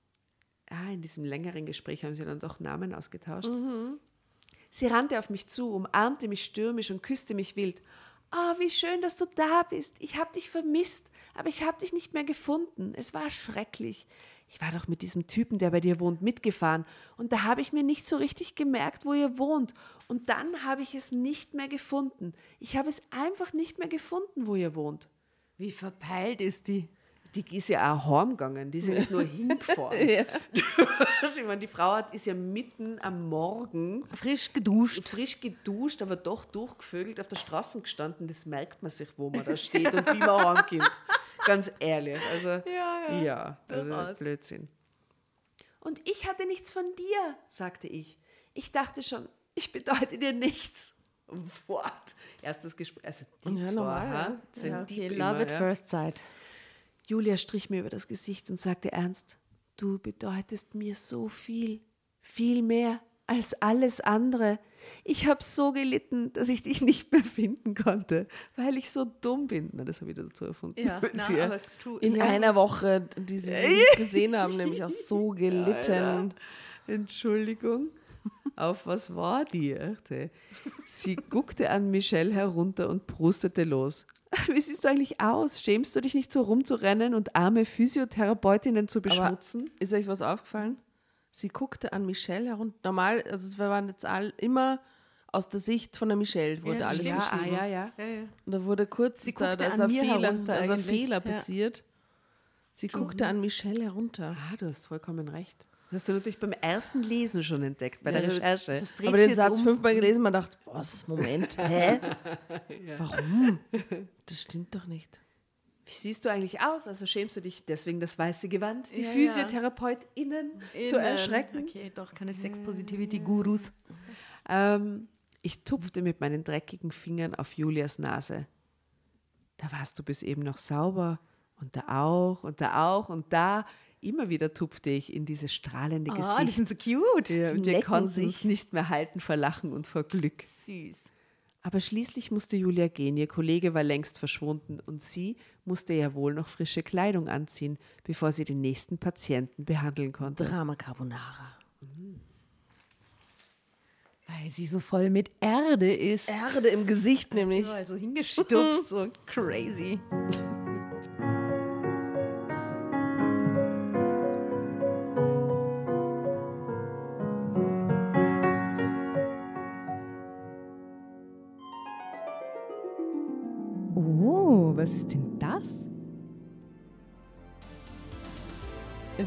ah, in diesem längeren Gespräch haben sie dann doch Namen ausgetauscht. Sie rannte auf mich zu, umarmte mich stürmisch und küsste mich wild. Oh, wie schön, dass du da bist. Ich habe dich vermisst, aber ich habe dich nicht mehr gefunden. Es war schrecklich. Ich war doch mit diesem Typen, der bei dir wohnt, mitgefahren und da habe ich mir nicht so richtig gemerkt, wo ihr wohnt. Und dann habe ich es nicht mehr gefunden. Ich habe es einfach nicht mehr gefunden, wo ihr wohnt. Wie verpeilt ist die? Die ist ja auch heimgegangen, die ist ja nicht nur hingefahren. ich meine, die Frau hat, ist ja mitten am Morgen Frisch geduscht. frisch geduscht, aber doch durchgevögelt auf der Straße gestanden. Das merkt man sich, wo man da steht und wie man heimkommt. Ganz ehrlich. Also, ja, ja. das ist durchaus. Blödsinn. Und ich hatte nichts von dir, sagte ich. Ich dachte schon, ich bedeute dir nichts. What? Erstes Gespräch. Also die Ja, zwei, normal, ja. sind Ja, die Okay, immer, love at ja. first sight. Julia strich mir über das Gesicht und sagte ernst, du bedeutest mir so viel, viel mehr als alles andere. Ich habe so gelitten, dass ich dich nicht mehr finden konnte, weil ich so dumm bin. Na, das habe ich dazu erfunden. Sie- es ist true. In einer Woche, die sie nicht gesehen haben, nämlich auch so gelitten. Entschuldigung. Auf was war die? Sie guckte an Michelle herunter und prustete los. Wie siehst du eigentlich aus? Schämst du dich nicht so rumzurennen und arme Physiotherapeutinnen zu beschmutzen? Ist euch was aufgefallen? Sie guckte an Michelle herunter. Normal, also es waren jetzt all, immer aus der Sicht von der Michelle wurde alles ja, ah, beschrieben. ja, ja. Und da wurde kurz Sie da, da ist ein Fehler, da ist ein. Fehler Ja. passiert. Sie guckte an Michelle herunter. Ah, du hast vollkommen recht. Das hast du natürlich beim ersten Lesen schon entdeckt, bei der Also, Recherche. Das dreht Aber den Satz um. fünfmal gelesen, man dachte, was, Moment, hä? Warum? Das stimmt doch nicht. Wie siehst du eigentlich aus? Also schämst du dich deswegen das weiße Gewand, die Ja, ja. PhysiotherapeutInnen zu erschrecken? Okay, doch, keine Sex-Positivity-Gurus. Ähm, ich tupfte mit meinen dreckigen Fingern auf Julias Nase. Da warst du bis eben noch sauber und da auch und da auch und da. Immer wieder tupfte ich in dieses strahlende Oh, die Gesicht. sind so cute. Ja, und wir konnten sich. uns nicht mehr halten vor Lachen und vor Glück. Süß. Aber schließlich musste Julia gehen. Ihr Kollege war längst verschwunden und sie musste ja wohl noch frische Kleidung anziehen, bevor sie den nächsten Patienten behandeln konnte. Drama Carbonara. Weil sie so voll mit Erde ist. Erde im Gesicht nämlich. So, also hingestupst, so crazy.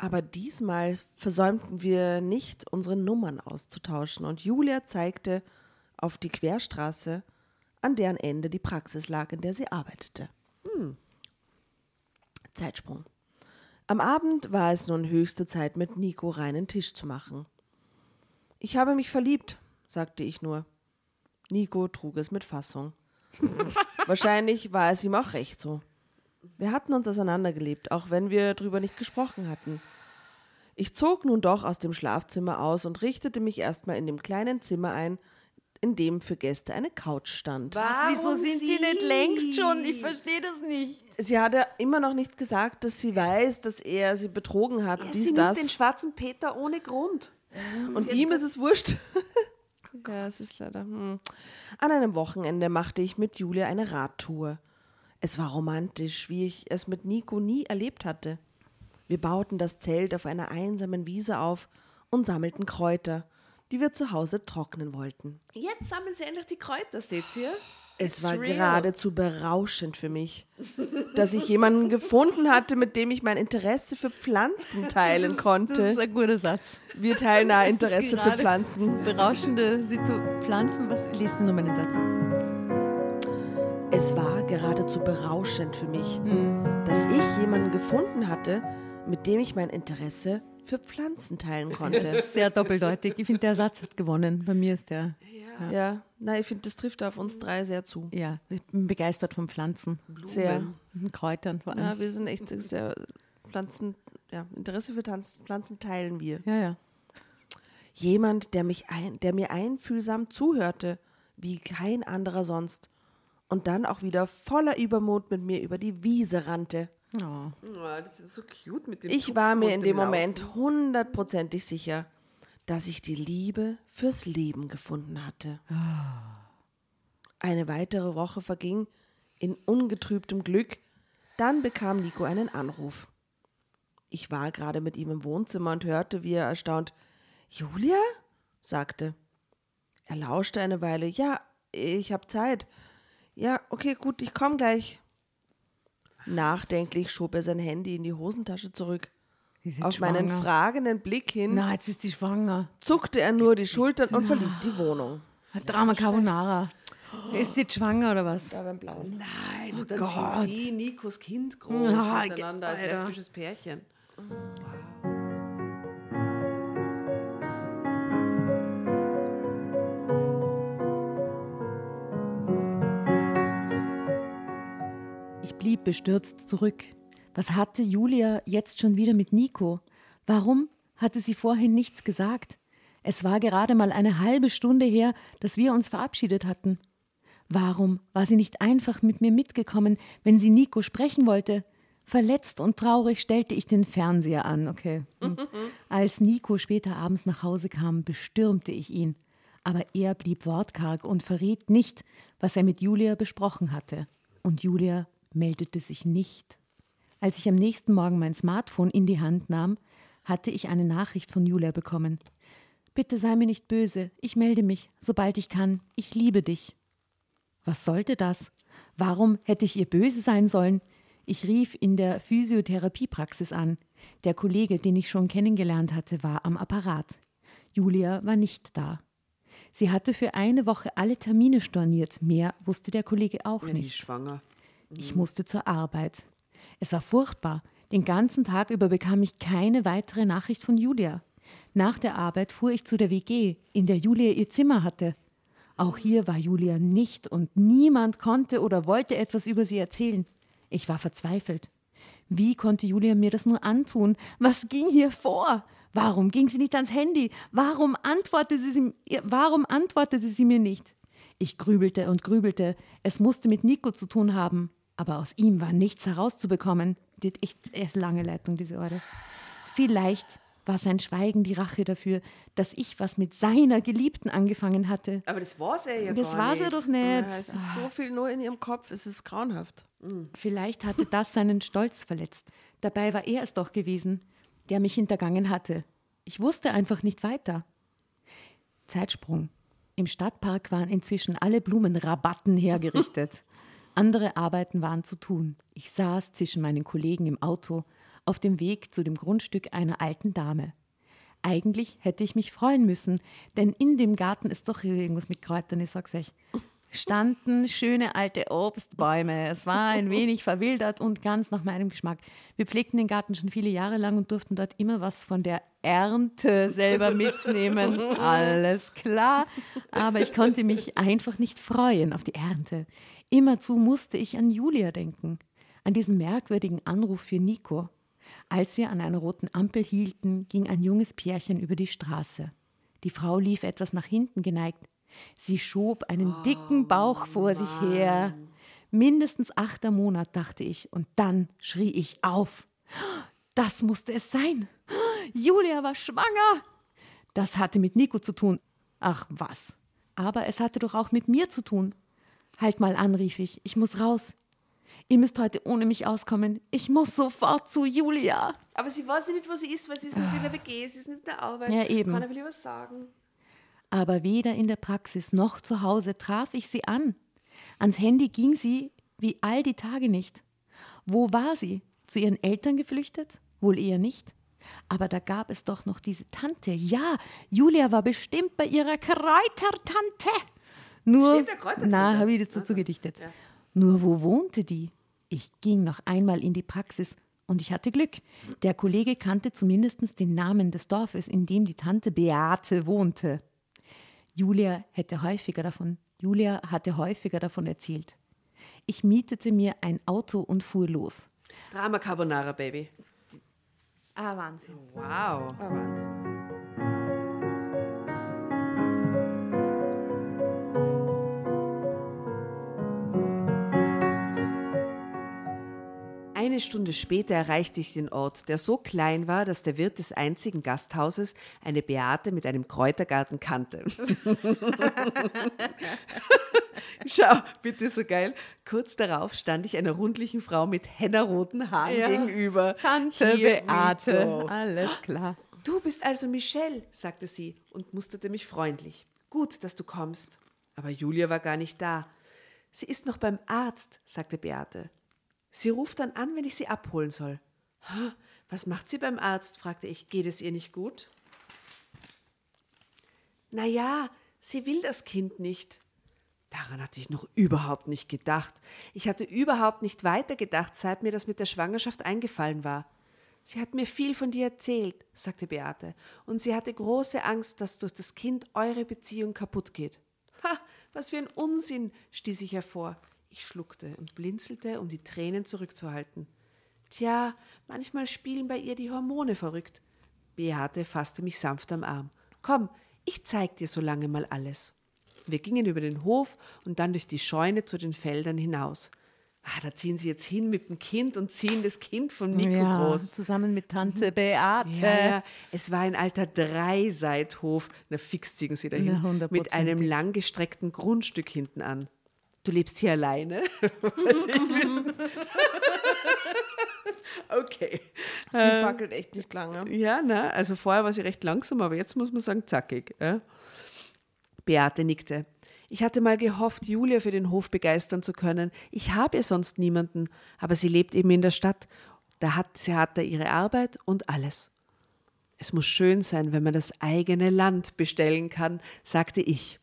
Aber diesmal versäumten wir nicht, unsere Nummern auszutauschen. Und Julia zeigte auf die Querstraße, an deren Ende die Praxis lag, in der sie arbeitete. Zeitsprung. Am Abend war es nun höchste Zeit, mit Nico reinen Tisch zu machen. Ich habe mich verliebt, sagte ich nur. Nico trug es mit Fassung. Wahrscheinlich war es ihm auch recht so. Wir hatten uns auseinandergelebt, auch wenn wir darüber nicht gesprochen hatten. Ich zog nun doch aus dem Schlafzimmer aus und richtete mich erstmal in dem kleinen Zimmer ein, in dem für Gäste eine Couch stand. Wieso sind die nicht längst schon? Ich verstehe das nicht. Sie hat ja immer noch nicht gesagt, dass sie weiß, dass er sie betrogen hat, dies, Sie das. nimmt den schwarzen Peter ohne Grund. Und ihm ist es wurscht. ja, es ist leider. Hm. An einem Wochenende machte ich mit Julia eine Radtour. Es war romantisch, wie ich es mit Nico nie erlebt hatte. Wir bauten das Zelt auf einer einsamen Wiese auf und sammelten Kräuter, die wir zu Hause trocknen wollten. Jetzt sammeln sie endlich die Kräuter, seht ihr? Es It's war real. geradezu berauschend für mich, dass ich jemanden gefunden hatte, mit dem ich mein Interesse für Pflanzen teilen Das konnte. ist ein guter Satz. Wir teilen ein Interesse für Pflanzen. Berauschende Situ Pflanzen. Was liest du nochmal den Satz? Es war geradezu berauschend für mich, dass ich jemanden gefunden hatte, mit dem ich mein Interesse für Pflanzen teilen konnte. Sehr doppeldeutig. Ich finde, der Satz hat gewonnen. Bei mir ist der. ja, nein, ich finde, das trifft auf uns drei sehr zu. Ja, ich bin begeistert von Pflanzen. Sehr. Und Kräutern vor allem. Ja, wir sind echt sehr Pflanzen, ja, Interesse für Tanz, Pflanzen teilen wir. Ja, ja. Jemand, der mich ein, der mir einfühlsam zuhörte, wie kein anderer sonst. Und dann auch wieder voller Übermut mit mir über die Wiese rannte. Oh. Oh, das ist so cute mit dem Ich war Tupfen mir und in dem dem Moment Laufen. hundertprozentig sicher, dass ich die Liebe fürs Leben gefunden hatte. Eine weitere Woche verging in ungetrübtem Glück. Dann bekam Nico einen Anruf. Ich war gerade mit ihm im Wohnzimmer und hörte, wie er erstaunt Julia? sagte. Er lauschte eine Weile. Ja, ich hab Zeit. Ja, okay, gut, ich komm gleich. Nachdenklich schob er sein Handy in die Hosentasche zurück. Sie sind Auf meinen schwanger. fragenden Blick hin Na, jetzt ist die schwanger. zuckte er nur die Schultern und verließ die Wohnung. Drama Carbonara. Ist sie schwanger oder was? Da beim Blauen. Nein, und dann Gott. sind sie, Nikos Kind groß Ja, miteinander als lesbisches Pärchen. Bestürzt zurück. Was hatte Julia jetzt schon wieder mit Nico? Warum hatte sie vorhin nichts gesagt? Es war gerade mal eine halbe Stunde her, dass wir uns verabschiedet hatten. Warum war sie nicht einfach mit mir mitgekommen, wenn sie Nico sprechen wollte? Verletzt und traurig stellte ich den Fernseher an, okay. Hm. Als Nico später abends nach Hause kam, bestürmte ich ihn. Aber er blieb wortkarg und verriet nicht, was er mit Julia besprochen hatte. Und Julia meldete sich nicht. Als ich am nächsten Morgen mein Smartphone in die Hand nahm, hatte ich eine Nachricht von Julia bekommen. Bitte sei mir nicht böse, ich melde mich, sobald ich kann, ich liebe dich. Was sollte das? Warum hätte ich ihr böse sein sollen? Ich rief in der Physiotherapiepraxis an. Der Kollege, den ich schon kennengelernt hatte, war am Apparat. Julia war nicht da. Sie hatte für eine Woche alle Termine storniert. Mehr wusste der Kollege auch Ja, die nicht. schwanger. Ich musste zur Arbeit. Es war furchtbar. Den ganzen Tag über bekam ich keine weitere Nachricht von Julia. Nach der Arbeit fuhr ich zu der WG, in der Julia ihr Zimmer hatte. Auch hier war Julia nicht und niemand konnte oder wollte etwas über sie erzählen. Ich war verzweifelt. Wie konnte Julia mir das nur antun? Was ging hier vor? Warum ging sie nicht ans Handy? Warum antwortete sie, warum antwortete sie mir nicht? Ich grübelte und grübelte. Es musste mit Nico zu tun haben. Aber aus ihm war nichts herauszubekommen. Die hat echt erst lange Leitung, diese Orde. Vielleicht war sein Schweigen die Rache dafür, dass ich was mit seiner Geliebten angefangen hatte. Aber das war's ja Das gar war's ja nicht. doch nicht. Ja, es ist so viel nur in ihrem Kopf, es ist grauenhaft. Vielleicht hatte das seinen Stolz verletzt. Dabei war er es doch gewesen, der mich hintergangen hatte. Ich wusste einfach nicht weiter. Zeitsprung. Im Stadtpark waren inzwischen alle Blumenrabatten hergerichtet. Andere Arbeiten waren zu tun. Ich saß zwischen meinen Kollegen im Auto auf dem Weg zu dem Grundstück einer alten Dame. Eigentlich hätte ich mich freuen müssen, denn in dem Garten ist doch irgendwas mit Kräutern, ich sag's euch. Standen schöne alte Obstbäume. Es war ein wenig verwildert und ganz nach meinem Geschmack. Wir pflegten den Garten schon viele Jahre lang und durften dort immer was von der Ernte selber mitnehmen. Alles klar. Aber ich konnte mich einfach nicht freuen auf die Ernte. Immerzu musste ich an Julia denken, an diesen merkwürdigen Anruf für Nico. Als wir an einer roten Ampel hielten, ging ein junges Pärchen über die Straße. Die Frau lief etwas nach hinten geneigt. Sie schob einen dicken Bauch vor sich her. Mindestens achter Monat, dachte ich, und dann schrie ich auf. Das musste es sein. Julia war schwanger. Das hatte mit Nico zu tun. Ach was. Aber es hatte doch auch mit mir zu tun. Halt mal an, rief ich. Ich muss raus. Ihr müsst heute ohne mich auskommen. Ich muss sofort zu Julia. Aber sie weiß ja nicht, wo sie ist, weil sie ist nicht in der WG, sie ist nicht in der Arbeit. Ja, eben. Kann er lieber sagen. Aber weder in der Praxis noch zu Hause traf ich sie an. Ans Handy ging sie wie all die Tage nicht. Wo war sie? Zu ihren Eltern geflüchtet? Wohl eher nicht. Aber da gab es doch noch diese Tante. Ja, Julia war bestimmt bei ihrer Kräutertante. Nur, na, habe ich das dazu Also, gedichtet. ja. Nur wo wohnte die? Ich ging noch einmal in die Praxis und ich hatte Glück. Der Kollege kannte zumindest den Namen des Dorfes, in dem die Tante Beate wohnte. Julia hätte häufiger davon, Julia hatte häufiger davon erzählt. Ich mietete mir ein Auto und fuhr los. Drama Carbonara, Baby. Ah, Wahnsinn. Wow. Ah, Wahnsinn. Eine Stunde später erreichte ich den Ort, der so klein war, dass der Wirt des einzigen Gasthauses eine Beate mit einem Kräutergarten kannte. Schau, bitte so geil. Kurz darauf stand ich einer rundlichen Frau mit hennerroten Haaren Ja. gegenüber. Tante we Beate. go. Alles klar. Du bist also Michelle, sagte sie und musterte mich freundlich. Gut, dass du kommst. Aber Julia war gar nicht da. Sie ist noch beim Arzt, sagte Beate. Sie ruft dann an, wenn ich sie abholen soll. "Hä? Was macht sie beim Arzt? fragte ich. Geht es ihr nicht gut? Na ja, sie will das Kind nicht. Daran hatte ich noch überhaupt nicht gedacht. Ich hatte überhaupt nicht weitergedacht, seit mir das mit der Schwangerschaft eingefallen war. Sie hat mir viel von dir erzählt, sagte Beate, und sie hatte große Angst, dass durch das Kind eure Beziehung kaputt geht. Ha, was für ein Unsinn, stieß ich hervor. Ich schluckte und blinzelte, um die Tränen zurückzuhalten. Tja, manchmal spielen bei ihr die Hormone verrückt. Beate fasste mich sanft am Arm. Komm, ich zeig dir so lange mal alles. Wir gingen über den Hof und dann durch die Scheune zu den Feldern hinaus. Ah, da ziehen sie jetzt hin mit dem Kind und ziehen das Kind von Nico ja, groß. Zusammen mit Tante Beate. Ja, ja, es war ein alter Dreiseithof. Na, fix ziehen sie dahin. Na, mit einem langgestreckten Grundstück hinten an. Du lebst hier alleine? Okay. Sie fackelt echt nicht lange. Ja, na, also vorher war sie recht langsam, aber jetzt muss man sagen zackig. Ja? Beate nickte. Ich hatte mal gehofft, Julia für den Hof begeistern zu können. Ich habe ihr sonst niemanden, aber sie lebt eben in der Stadt. Da hat sie hat da ihre Arbeit und alles. Es muss schön sein, wenn man das eigene Land bestellen kann, sagte ich.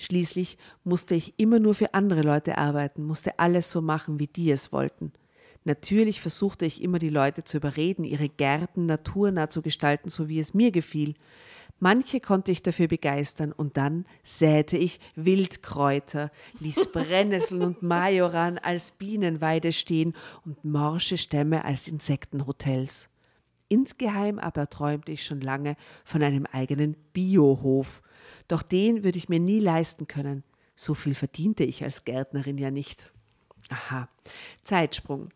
Schließlich musste ich immer nur für andere Leute arbeiten, musste alles so machen, wie die es wollten. Natürlich versuchte ich immer die Leute zu überreden, ihre Gärten naturnah zu gestalten, so wie es mir gefiel. Manche konnte ich dafür begeistern und dann säte ich Wildkräuter, ließ Brennnesseln und Majoran als Bienenweide stehen und morsche Stämme als Insektenhotels. Insgeheim aber träumte ich schon lange von einem eigenen Biohof. Doch den würde ich mir nie leisten können. So viel verdiente ich als Gärtnerin ja nicht. Aha, Zeitsprung.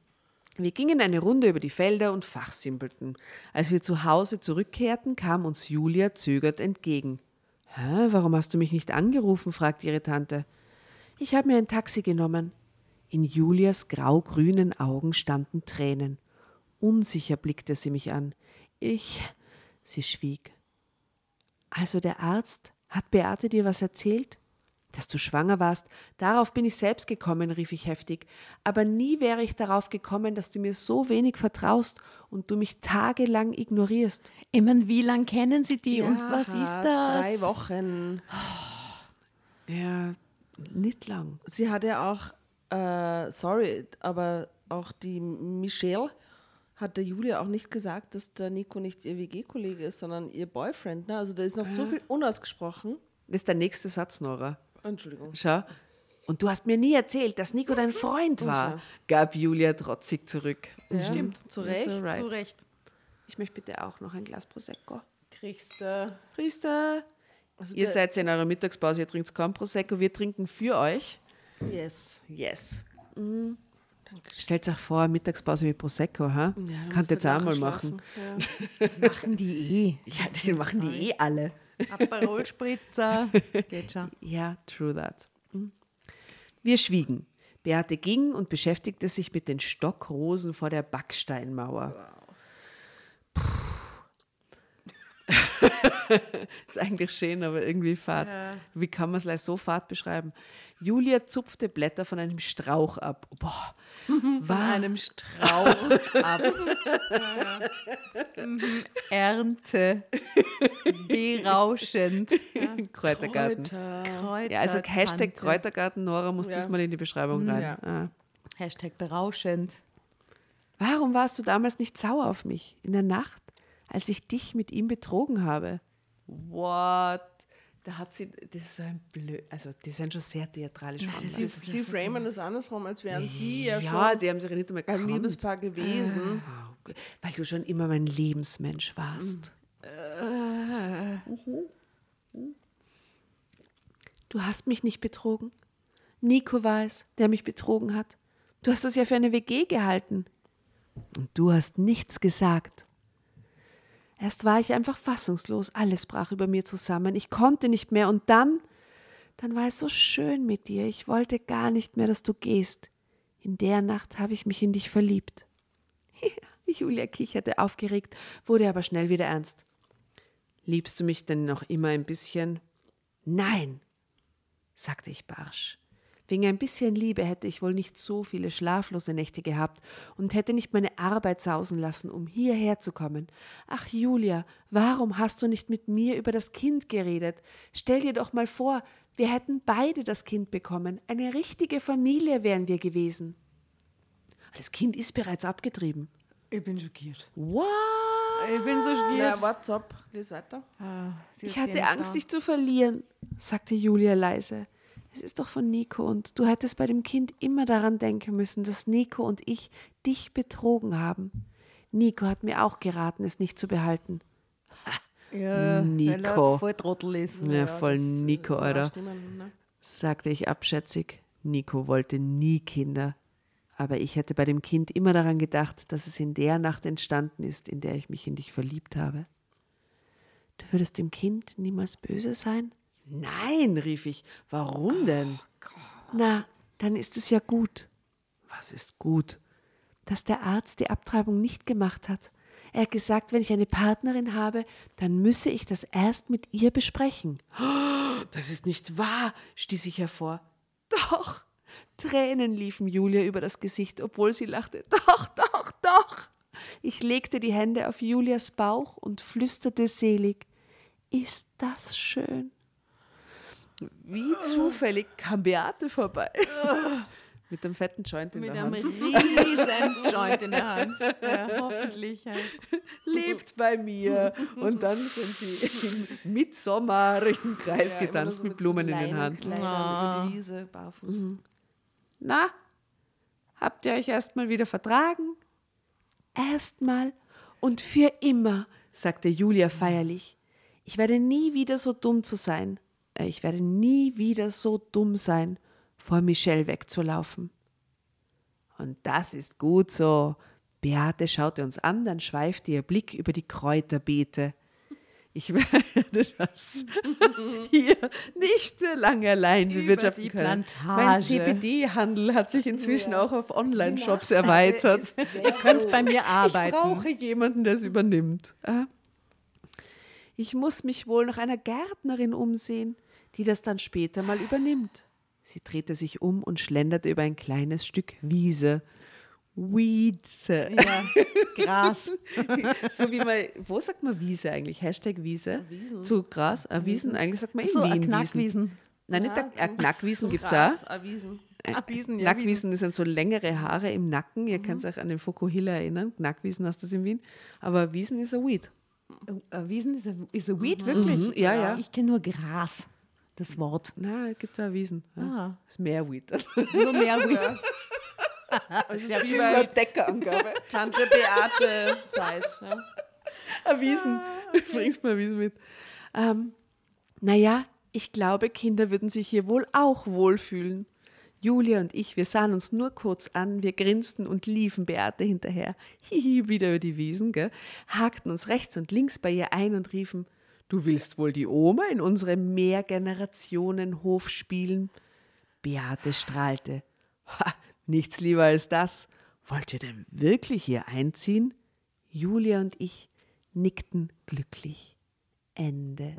Wir gingen eine Runde über die Felder und fachsimpelten. Als wir zu Hause zurückkehrten, kam uns Julia zögert entgegen. Hä, warum hast du mich nicht angerufen? fragte ihre Tante. Ich habe mir ein Taxi genommen. In Julias grau-grünen Augen standen Tränen. Unsicher blickte sie mich an. Ich. Sie schwieg. Also der Arzt, hat Beate dir was erzählt? Dass du schwanger warst, darauf bin ich selbst gekommen, rief ich heftig. Aber nie wäre ich darauf gekommen, dass du mir so wenig vertraust und du mich tagelang ignorierst. Ich meine, wie lange kennen Sie die und was ist das? Zwei Wochen. Ja, nicht lang. Sie hat ja auch, äh, sorry, aber auch die Michelle hat der Julia auch nicht gesagt, dass der Nico nicht ihr WG-Kollege ist, sondern ihr Boyfriend. Ne? Also da ist noch so viel unausgesprochen. Das ist der nächste Satz, Nora. Entschuldigung. Schau. Und du hast mir nie erzählt, dass Nico dein Freund war, gab Julia trotzig zurück. Stimmt, zu Recht. So right. Zu Recht. Ich möchte bitte auch noch ein Glas Prosecco. Kriegst du. Also Ihr seid in eurer Mittagspause, ihr trinkt kein Prosecco, wir trinken für euch. Yes. Yes. Mhm. Stellt euch vor, Mittagspause mit Prosecco, ha? Ja, du jetzt auch mal machen. Ja. Das machen die eh. Ja, die machen die eh alle. Aperol Spritzer. Geht schon. Ja, true that. Mhm. Wir schwiegen. Beate ging und beschäftigte sich mit den Stockrosen vor der Backsteinmauer. Puh. ist eigentlich schön, aber irgendwie fad. Wie kann man es gleich so fad beschreiben? Julia zupfte Blätter von einem Strauch ab. Boah, Von einem Strauch ab. Ja, ja. Mhm. Ernte. Berauschend. Ja. Kräutergarten. Kräuter. Ja, also Hashtag. Kräutergarten, Nora muss Ja. das mal in die Beschreibung rein. Ja. Ah. Hashtag berauschend. Warum warst du damals nicht sauer auf mich in der Nacht, als ich dich mit ihm betrogen habe? What? Da hat sie, das ist so ein blöd, also die sind schon sehr theatralisch Sie, veranlagt. sie framen das andersrum, als wären sie ja, Ja, schon die haben sich ja nicht einmal ein. Liebespaar gewesen. Ah, Weil du schon immer mein Lebensmensch warst. Mhm. Du hast mich nicht betrogen. Nico war es, der mich betrogen hat. Du hast es ja für eine WG gehalten. Und du hast nichts gesagt. Erst war ich einfach fassungslos, alles brach über mir zusammen, ich konnte nicht mehr und dann, dann war es so schön mit dir, ich wollte gar nicht mehr, dass du gehst. In der Nacht habe ich mich in dich verliebt. Julia kicherte aufgeregt, wurde aber schnell wieder ernst. Liebst du mich denn noch immer ein bisschen? Nein, sagte ich barsch. Wegen ein bisschen Liebe hätte ich wohl nicht so viele schlaflose Nächte gehabt und hätte nicht meine Arbeit sausen lassen, um hierher zu kommen. Ach, Julia, warum hast du nicht mit mir über das Kind geredet? Stell dir doch mal vor, wir hätten beide das Kind bekommen. Eine richtige Familie wären wir gewesen. Das Kind ist bereits abgetrieben. Ich bin schockiert. What? Ich bin so schockiert. Na, what's up? Lies weiter. Ah, Ich hatte Angst, da. dich zu verlieren, sagte Julia leise. Es ist doch von Nico und du hättest bei dem Kind immer daran denken müssen, dass Nico und ich dich betrogen haben. Nico hat mir auch geraten, es nicht zu behalten. Ja, Nico. er voll Trottel ist. Ja, voll das, äh, Nico, Alter, ne? sagte ich abschätzig. Nico wollte nie Kinder. Aber ich hätte bei dem Kind immer daran gedacht, dass es in der Nacht entstanden ist, in der ich mich in dich verliebt habe. Du würdest dem Kind niemals böse sein? Nein, rief ich. Warum denn? Na, dann ist es ja gut. Was ist gut? Dass der Arzt die Abtreibung nicht gemacht hat. Er hat gesagt, wenn ich eine Partnerin habe, dann müsse ich das erst mit ihr besprechen. Das ist nicht wahr, stieß ich hervor. Doch. Tränen liefen Julia über das Gesicht, obwohl sie lachte. Doch, doch, doch. Ich legte die Hände auf Julias Bauch und flüsterte selig. Ist das schön? Wie zufällig kam Beate vorbei. Mit dem fetten Joint in Mit der einem Hand. riesen Joint in der Hand. Ja, hoffentlich. Ja. Lebt bei mir. Und dann sind sie im mitsommerigen Kreis Ja, getanzt so mit Blumen in den Haaren. Kleidern Ah. Wiese, barfuß. Na, habt ihr euch erstmal wieder vertragen? Erstmal und für immer, sagte Julia feierlich. Ich werde nie wieder so dumm zu sein. Äh, ich werde nie wieder so dumm sein, vor Michelle wegzulaufen. Und das ist gut so. Beate schaute uns an, dann schweifte ihr Blick über die Kräuterbeete. Ich werde das hier nicht mehr lange allein bewirtschaften können. Mein. CBD-Handel hat sich inzwischen auch auf Online-Shops erweitert. Ihr könnt bei mir Ich arbeiten. brauche jemanden, der es übernimmt. Ah. Ich muss mich wohl nach einer Gärtnerin umsehen, die das dann später mal übernimmt. Sie drehte sich um und schlenderte über ein kleines Stück Wiese. Wiese. Ja, Gras. So wie man, wo sagt man Wiese eigentlich? Hashtag Wiese. Zu Gras. Äh, Wiesen, eigentlich sagt man in So, Wien ein Wiesen. Neckwiesen. Nein, nicht der, äh, zum- Knackwiesen zum gibt es auch. auch Wiesen. Ah, Wiesen, ja, Nackwiesen, sind so längere Haare im Nacken. Ihr könnt euch an den Fokuhila erinnern. Nackwiesen hast du das in Wien. Aber Wiesen ist ein Weed. Wiesen. Äh, Wiesen ist ein, Weed, wirklich? Mhm, ja, ja. Ich kenne nur Gras, das Wort. Na, es gibt da Wiesen. Ja. Ah. Das ist mehr Weed. Das Nur mehr Weed. Also ist wie so eine Deckerangabe. Tante Beate Seitz. Ja. Ein Wiesen. Bringst mal Wiesen mit. Ähm, naja, ich glaube, Kinder würden sich hier wohl auch wohlfühlen. Julia und ich, wir sahen uns nur kurz an, wir grinsten und liefen Beate hinterher. Hihi, wieder über die Wiesen, gell? hakten uns rechts und links bei ihr ein und riefen, du willst wohl die Oma in unserem Mehrgenerationenhof spielen? Beate strahlte. Ha, nichts lieber als das. Wollt ihr denn wirklich hier einziehen? Julia und ich nickten glücklich. Ende.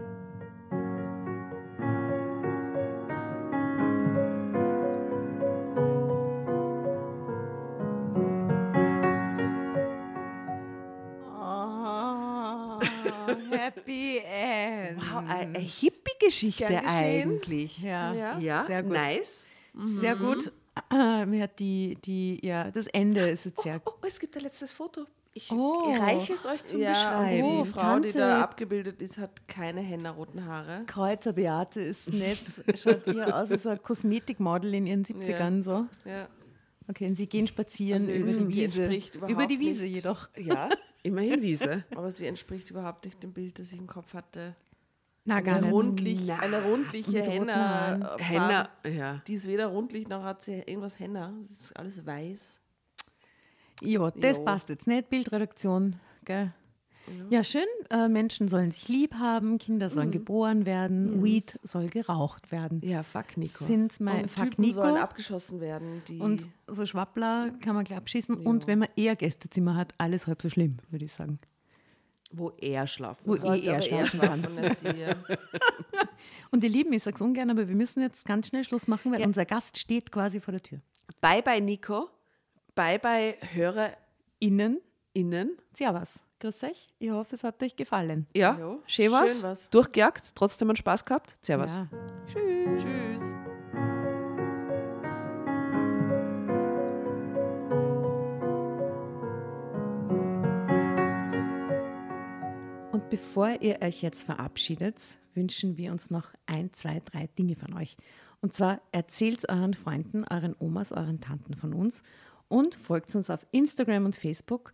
Happy End. Wow, eine Hippie-Geschichte eigentlich. Ja, Ja. Ja, sehr gut. nice. Sehr gut. Äh, Mir hat die, die, ja, das Ende ist jetzt sehr Oh, es gibt ein letztes Foto. Ich Oh. reiche es euch zum Ja, Beschreiben. die Oh, Frau, die Tante. da abgebildet ist, hat keine henna-roten Haare. Kreuzer Beate ist nett. Schaut eher aus als ein Kosmetikmodel in ihren 70ern so. Ja. Okay, und sie gehen spazieren Also über die die Wiese. Über die Wiese nicht. jedoch. Ja, immerhin Wiese. Aber sie entspricht überhaupt nicht dem Bild, das ich im Kopf hatte. Na, Eine, rundlich, Na, eine rundliche. Henna. Henna, ja. Die ist weder rundlich noch hat sie irgendwas Henna. Das ist alles weiß. Ja, das Jo. passt jetzt nicht. Bildredaktion, gell? Ja, schön. Äh, Menschen sollen sich lieb haben, Kinder Mhm. sollen geboren werden, Weed soll geraucht werden. Ja, fuck, Nico. Sind mein Und Fuck Typen sollen Nico. abgeschossen werden, Und so Schwappler kann man gleich abschießen. Und wenn man eher Gästezimmer hat, alles halb so schlimm, würde ich sagen. Wo er schlafen Wo muss. eh sollte er schlafen kann. ja. Und ihr Lieben, ich sage es ungern, aber wir müssen jetzt ganz schnell Schluss machen, weil Ja. unser Gast steht quasi vor der Tür. Bye, bye, Nico. Bye, bye, HörerInnen. Innen, Servus. Grüß euch. Ich hoffe, es hat euch gefallen. Ja, Jo, schön was. schön was. Durchgejagt, trotzdem einen Spaß gehabt. Servus. Ja. Tschüss. Und bevor ihr euch jetzt verabschiedet, wünschen wir uns noch ein, zwei, drei Dinge von euch. Und zwar erzählt euren Freunden, euren Omas, euren Tanten von uns und folgt uns auf Instagram und Facebook